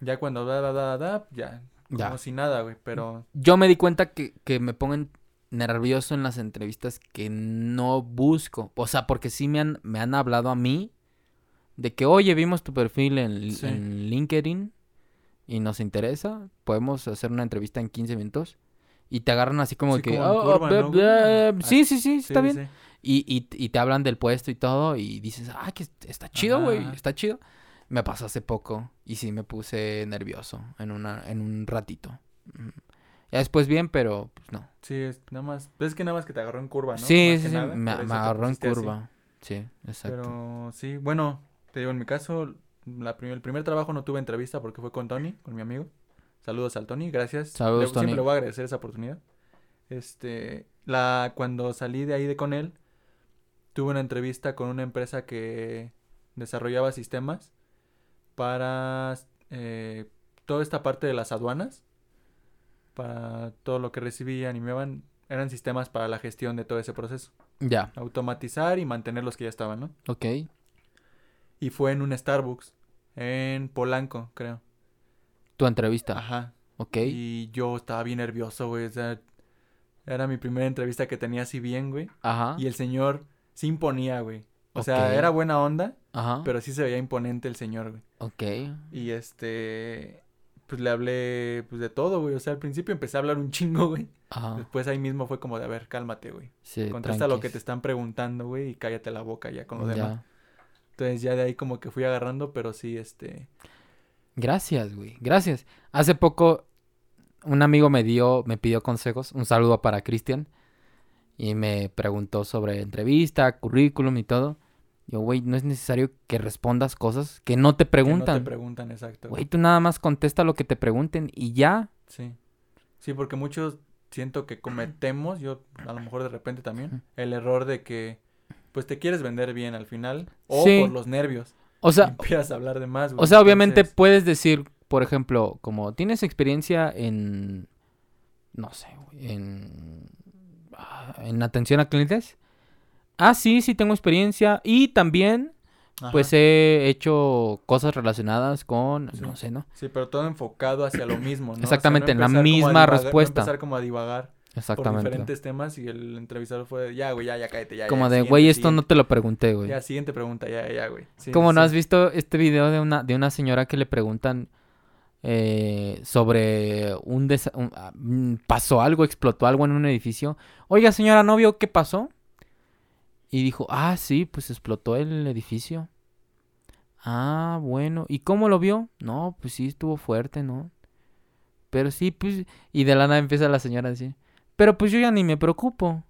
Ya cuando da, da, da, da, ya. Como Ya. si nada, güey. Pero. Yo me di cuenta que, que me pongo nervioso en las entrevistas que no busco. O sea, porque sí me han, me han hablado a mí de que, oye, vimos tu perfil en, Sí. en LinkedIn y nos interesa. Podemos hacer una entrevista en 15 minutos. Y te agarran así como Sí, que... como "Oh, curva, oh, ¿no, bla, güey? bla". Sí, sí, sí, está sí, bien. Y, y, y te hablan del puesto y todo y dices, ah, que está chido, güey, está chido. Me pasó hace poco y sí me puse nervioso en, una, en un ratito. Ya después bien, pero pues no. Sí, es nada más. Es que nada más que te agarró en curva, ¿no? sí, Más sí, sí, nada, me, me agarró en pusiste así. curva. Sí, exacto. Pero sí, bueno, te digo, en mi caso, la prim- el primer trabajo no tuve entrevista porque fue con Tony, con mi amigo. Saludos al Tony, gracias. Saludos, Le- Tony. Siempre le voy a agradecer esa oportunidad. Este, la, cuando salí de ahí de con él, tuve una entrevista con una empresa que desarrollaba sistemas para eh, toda esta parte de las aduanas, para todo lo que recibían y me iban, eran sistemas para la gestión de todo ese proceso, Ya, automatizar y mantener los que ya estaban, ¿no? ok. Y fue en un Starbucks, en Polanco, creo. Tu entrevista, Ajá. ok. Y yo estaba bien nervioso, güey. O sea, era mi primera entrevista que tenía así bien, güey. Ajá, Y el señor se imponía, güey. O sea, era buena onda, ajá, pero sí se veía imponente el señor, güey. Ok. Y este, pues le hablé, pues de todo, güey. O sea, al principio empecé a hablar un chingo, güey. Ajá, Después ahí mismo fue como de, a ver, cálmate, güey. sí, Contesta lo que tranquis. te están preguntando, güey, y cállate la boca ya con lo demás. Ya. Entonces ya de ahí como que fui agarrando, pero sí, este... Gracias, güey. Gracias. Hace poco un amigo me dio, me pidió consejos. Un saludo para Cristian. Y me preguntó sobre entrevista, currículum y todo. Yo, güey, no es necesario que respondas cosas que no te que no preguntan. te preguntan, exacto. Güey, tú nada más contesta lo que te pregunten y ya. Sí. Sí, porque muchos siento que cometemos, yo a lo mejor de repente también, el error de que pues te quieres vender bien al final o Sí. por los nervios O sea, empiezas a hablar de más, güey. o sea, obviamente Entonces, puedes decir, por ejemplo, como tienes experiencia en, no sé, güey, en, ah, en atención a clientes. Ah, sí, sí tengo experiencia y también ajá. Pues he hecho cosas relacionadas con, Sí. no sé, ¿no? Sí, pero todo enfocado hacia lo mismo, ¿no? O sea, Exactamente, en la misma divagar- no respuesta. empezar como a divagar por Exactamente. diferentes temas y el entrevistador fue, ya, güey, ya, ya, cállate, ya. Como ya, de, güey, esto no siguiente". te lo pregunté, güey. Ya, siguiente pregunta, ya, ya, güey. Sí, Como sí, no has visto este video de una, de una señora que le preguntan eh, sobre un, desa- un- ah, mm, pasó algo, explotó algo en un edificio. Oiga, señora, ¿no vio qué pasó? Y dijo, ah, sí, pues explotó el edificio. Ah, bueno. ¿Y cómo lo vio? No, pues sí, estuvo fuerte, ¿no? Pero sí, pues... Y de la nada empieza la señora a decir, pero pues yo ya ni me preocupo,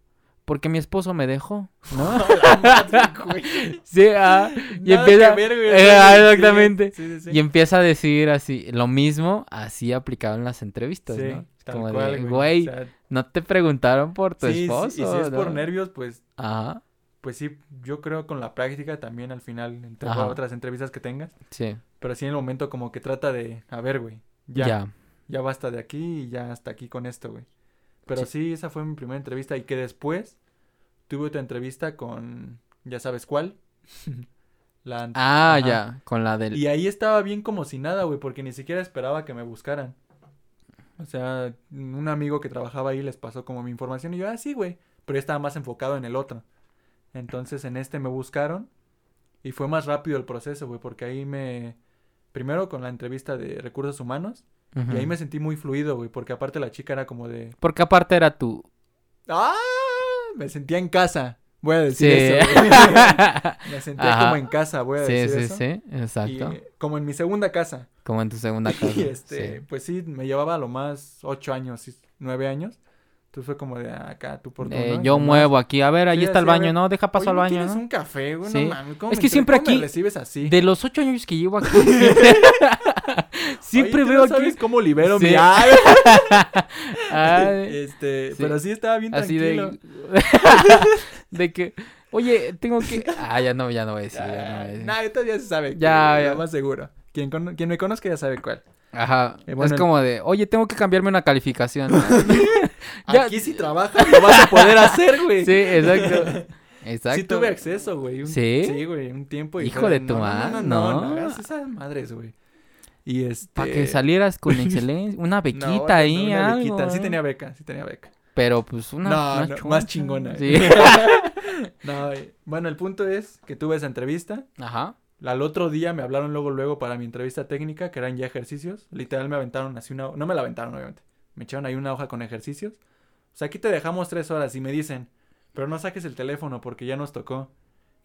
porque mi esposo me dejó, ¿no? *laughs* Madre, *laughs* sí, ah, y Nada empieza... ver, güey, eh, exactamente. Sí, sí, sí. Y empieza a decir así, lo mismo, así aplicado en las entrevistas, ¿no? Como cual, de, güey. güey, O sea, no te preguntaron por tu sí, sí, esposo. y si es por nervios, pues, Ajá, pues sí, yo creo con la práctica también al final, entre Ajá. otras entrevistas que tengas, sí, pero sí en el momento como que trata de, a ver, güey, ya, ya. ya, basta de aquí y ya hasta aquí con esto, güey. Pero Sí. sí. esa fue mi primera entrevista y que después tuve otra entrevista con, ya sabes cuál. *laughs* la, Ah, ajá. ya, con la del... Y ahí estaba bien como si nada, güey, porque ni siquiera esperaba que me buscaran. O sea, un amigo que trabajaba ahí les pasó como mi información y yo, ah, sí, güey. Pero yo estaba más enfocado en el otro. Entonces en este me buscaron y fue más rápido el proceso, güey, porque ahí me... Primero con la entrevista de recursos humanos y ahí me sentí muy fluido, güey, porque aparte la chica era como de... Porque aparte era tu... ¡Ah! Me sentía en casa. Voy a Sí. decir eso. güey. *laughs* me sentía Ajá. como en casa, voy a sí, decir sí, eso. sí, Y, exacto. como en mi segunda casa. Como en tu segunda *laughs* casa. Y este, sí. pues sí, me llevaba a lo más ocho años, sí, nueve años Entonces fue como de "Ah, acá, tú por tú, Eh, ¿no? Yo muevo aquí. A ver, ahí Sí, está el baño, ¿no? Deja paso "Oye, al ¿no baño, ¿Tienes ¿no? un café, güey? Sí. No mames, ¿cómo Es que siempre cómo me aquí- recibes así? De los ocho años que llevo aquí, siempre *laughs* Oye, ¿tú *laughs* veo no aquí. sabes cómo libero Sí. mi... *laughs* Ay, este, pero sí estaba bien así tranquilo. de. de que. Oye, tengo que. Ah, ya no, ya no voy a decir. Ya no voy a decir. Nah, esto ya se sabe. Ya, Ya, ya. ya. Más seguro. Quien, me conozca ya sabe cuál. Ajá. Eh, bueno, es el- como de, oye, tengo que cambiarme una calificación. *laughs* Ya- Aquí si trabajas lo vas a poder hacer, güey. sí, exacto. Exacto. *laughs* Sí tuve acceso, güey. un- ¿Sí? Sí, güey, un tiempo. y Hijo fue de tu no, no, No, no, no, no. no hagas esas madres, güey. Y este... Para que salieras con *laughs* excelencia. Una bequita no, ahí, una algo. bequita. Sí ¿eh? tenía beca, sí tenía beca. Pero pues una. no, una no, choncha. más chingona. Sí. no, eh, bueno, el punto es que tuve esa entrevista. Ajá. Al otro día me hablaron luego, luego para mi entrevista técnica, que eran ya ejercicios. Literal me aventaron así una... No me la aventaron, obviamente. Me echaron ahí una hoja con ejercicios. O sea, aquí te dejamos tres horas y me dicen, pero no saques el teléfono porque ya nos tocó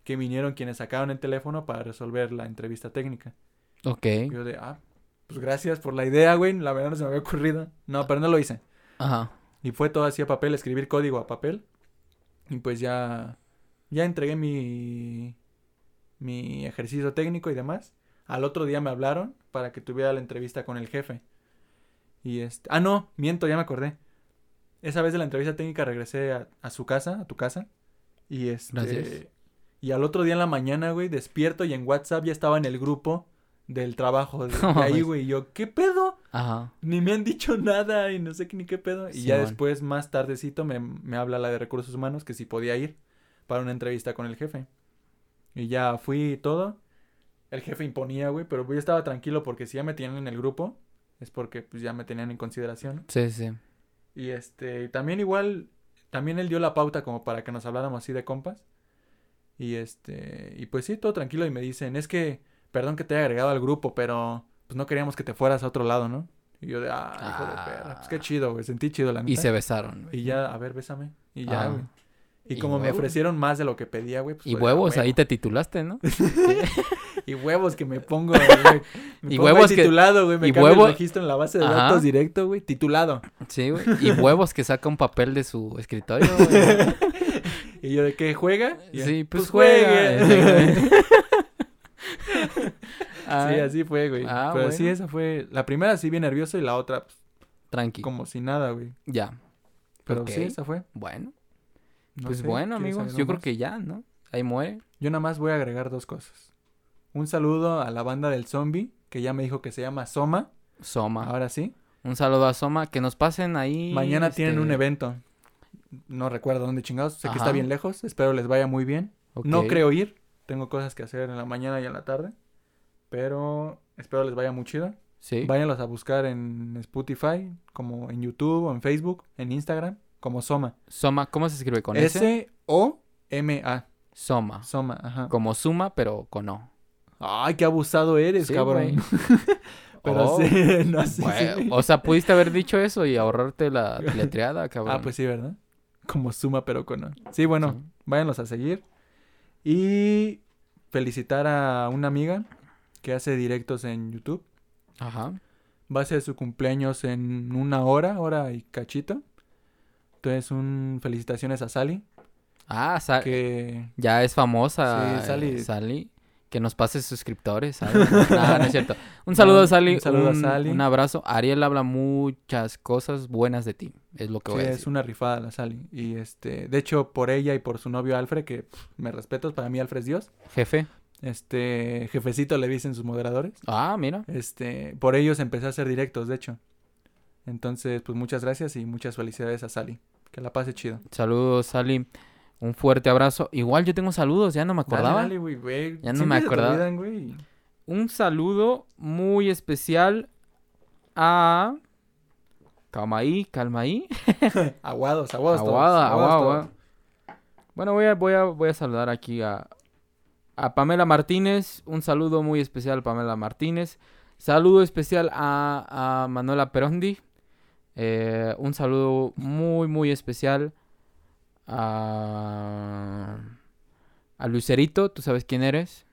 que vinieron quienes sacaron el teléfono para resolver la entrevista técnica. Ok. Y yo de, ah, pues gracias por la idea, güey. La verdad no se me había ocurrido. No, pero no lo hice. Ajá. Y fue todo así a papel, escribir código a papel. Y pues ya, ya entregué mi, mi ejercicio técnico y demás. Al otro día me hablaron para que tuviera la entrevista con el jefe. Y este, ah, no, miento, ya me acordé. Esa vez de la entrevista técnica regresé a, a su casa, a tu casa. Y este, Gracias. y al otro día en la mañana, güey, despierto y en WhatsApp ya estaba en el grupo del trabajo de, *laughs* ahí, güey. Y yo, ¿qué pedo? Ajá. ni me han dicho nada y no sé qué- ni qué pedo. Y Sí, ya man. después, más tardecito, me, me habla la de recursos humanos que si podía ir para una entrevista con el jefe. Y ya fui y todo. El jefe imponía, güey, pero yo estaba tranquilo porque si ya me tenían en el grupo, es porque pues ya me tenían en consideración. Sí, sí. Y este, también igual, también él dio la pauta como para que nos habláramos así de compas. Y este, y pues sí, todo tranquilo y me dicen, es que, perdón que te haya agregado al grupo, pero pues no queríamos que te fueras a otro lado, ¿no? Y yo de, ah, hijo de perra, pues qué chido, güey, sentí chido la neta. Y se besaron. güey. Y ya, a ver, bésame. Y ya, Ah. güey. Y Y como me ofrecieron más de lo que pedía, güey. Pues Y huevos, "Ah, ahí huevo". te titulaste, ¿no? *laughs* Y huevos que me pongo, *laughs* güey. Me Y pongo huevos que- titulado, güey. Me y huevo- el registro en la base de Ajá. datos directo, güey. Titulado. Sí, güey. Y huevos que saca un papel de su escritorio, güey. *laughs* Y yo, ¿de qué juega? Sí, pues, juegue. juega. Ah, Sí, así fue, güey. Ah, Pero sí, esa fue. La primera sí bien nervioso y la otra, pues, Tranqui. como si nada, güey. Ya. Pero sí, esa fue. Bueno. No pues sé, bueno, ¿quieres amigos. Yo creo que ya, ¿no? Ahí muere. Yo nada más voy a agregar dos cosas. Un saludo a la banda del zombie, que ya me dijo que se llama Soma. Soma. Ahora sí. Un saludo a Soma. Que nos pasen ahí. Mañana tienen un este, evento. No recuerdo dónde chingados. Sé que está bien lejos. Espero les vaya muy bien. No creo ir. Tengo cosas que hacer en la mañana y en la tarde. Pero espero les vaya muy chido. Sí. Váyanlos a buscar en Spotify, como en YouTube o en Facebook, en Instagram, como Soma. Soma. ¿Cómo se escribe con S? S-O-M-A. Soma. Soma, ajá. Como suma, pero con O. Ay, qué abusado eres, Sí, cabrón. *laughs* Pero Oh. sí, *laughs* no sé. Bueno, o sea, pudiste haber dicho eso y ahorrarte la *laughs* letreada, cabrón. Ah, pues sí, ¿verdad? Como Suma, pero con O. Sí, bueno, Sí. váyanlos a seguir. Y felicitar a una amiga que hace directos en YouTube. Ajá. Va a ser su cumpleaños en una hora, hora y cachito. Entonces, un felicitaciones a Sally, Ah, Sa- que ya es famosa. Sí, Sally. eh, Sally. Que nos pase suscriptores. ¿sabes? *laughs* no, es cierto. Un saludo No, a Sally. un saludo a Sally. Un abrazo. Ariel habla muchas cosas buenas de ti. Es lo que sí, voy a es una rifada la Sally. Y este, de hecho, por ella y por su novio Alfred, que pff, me respeto, para mí Alfred es Dios. Jefe. Este, jefecito le dicen sus moderadores. Ah, mira. Este, por ellos empecé a hacer directos, de hecho. Entonces, pues muchas gracias y muchas felicidades a Sally. Que la pase chido. Saludos, Sally. Un fuerte abrazo. Igual yo tengo saludos, ya no me acordaba. Dale, dale. Ya no Siempre me acordaba. olvidan. Un saludo muy especial a. Calma ahí, calma ahí. *laughs* Aguados, aguados. todos, aguados aguada, todos. Bueno, voy a, voy a, voy a saludar aquí a, a Pamela Martínez. Un saludo muy especial a Pamela Martínez. Saludo especial a, a Manuela Perondi. Eh, un saludo muy, muy especial a, a Lucerito. Tú sabes quién eres.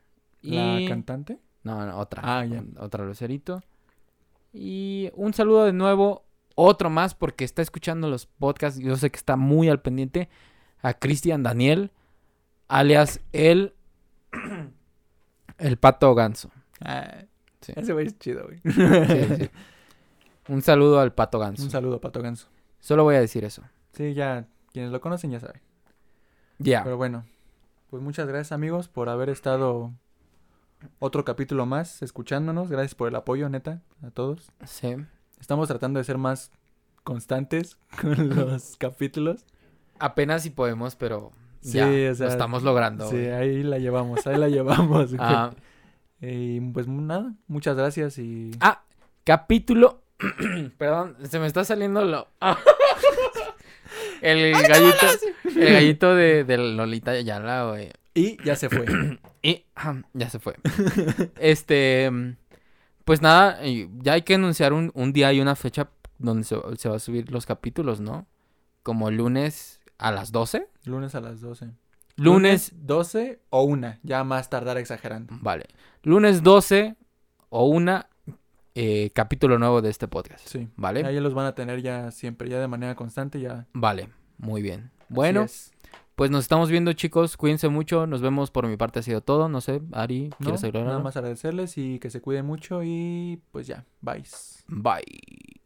¿La Y- cantante? no, no, otra. Ah, ya. un- Otra Lucerito. Y un saludo de nuevo, otro más porque está escuchando los podcasts. Yo sé que está muy al pendiente. A Cristian Daniel, alias el. *clears throat* el pato ganso. Ah, Sí. Ese güey es chido, güey. Sí, sí. *laughs* Un saludo al pato ganso. Un saludo, Pato Ganso. Solo voy a decir eso. Sí, ya, quienes lo conocen ya saben. Ya. Pero bueno, pues muchas gracias amigos por haber estado otro capítulo más escuchándonos. Gracias por el apoyo, neta, a todos. Sí. Estamos tratando de ser más constantes *laughs* con los capítulos. Apenas si podemos, pero Sí, ya o sea, lo estamos logrando. Sí, güey. ahí la llevamos, ahí la llevamos. *laughs* Ah, Y pues nada, muchas gracias y... ah, capítulo. *clears throat* Perdón, se me está saliendo lo. *laughs* el gallito. El gallito de, de Lolita Yala, güey. Y ya se fue. *clears throat* Y ya se fue. Este. Pues nada, ya hay que anunciar un, un día y una fecha donde se, se va a subir los capítulos, ¿no? Como lunes a las 12. Lunes a las 12. Lunes 12 o una, ya más tardar exagerando. Vale. Lunes 12 o una eh, capítulo nuevo de este podcast. Sí. ¿Vale? Ahí los van a tener ya siempre, ya de manera constante, ya. Vale. Muy bien. Bueno, es. pues nos estamos viendo, chicos. Cuídense mucho. Nos vemos por mi parte. Ha sido todo. No sé, Ari, No, ¿quieres agregar nada más agradecerles y que se cuiden mucho y pues ya, bye. Bye.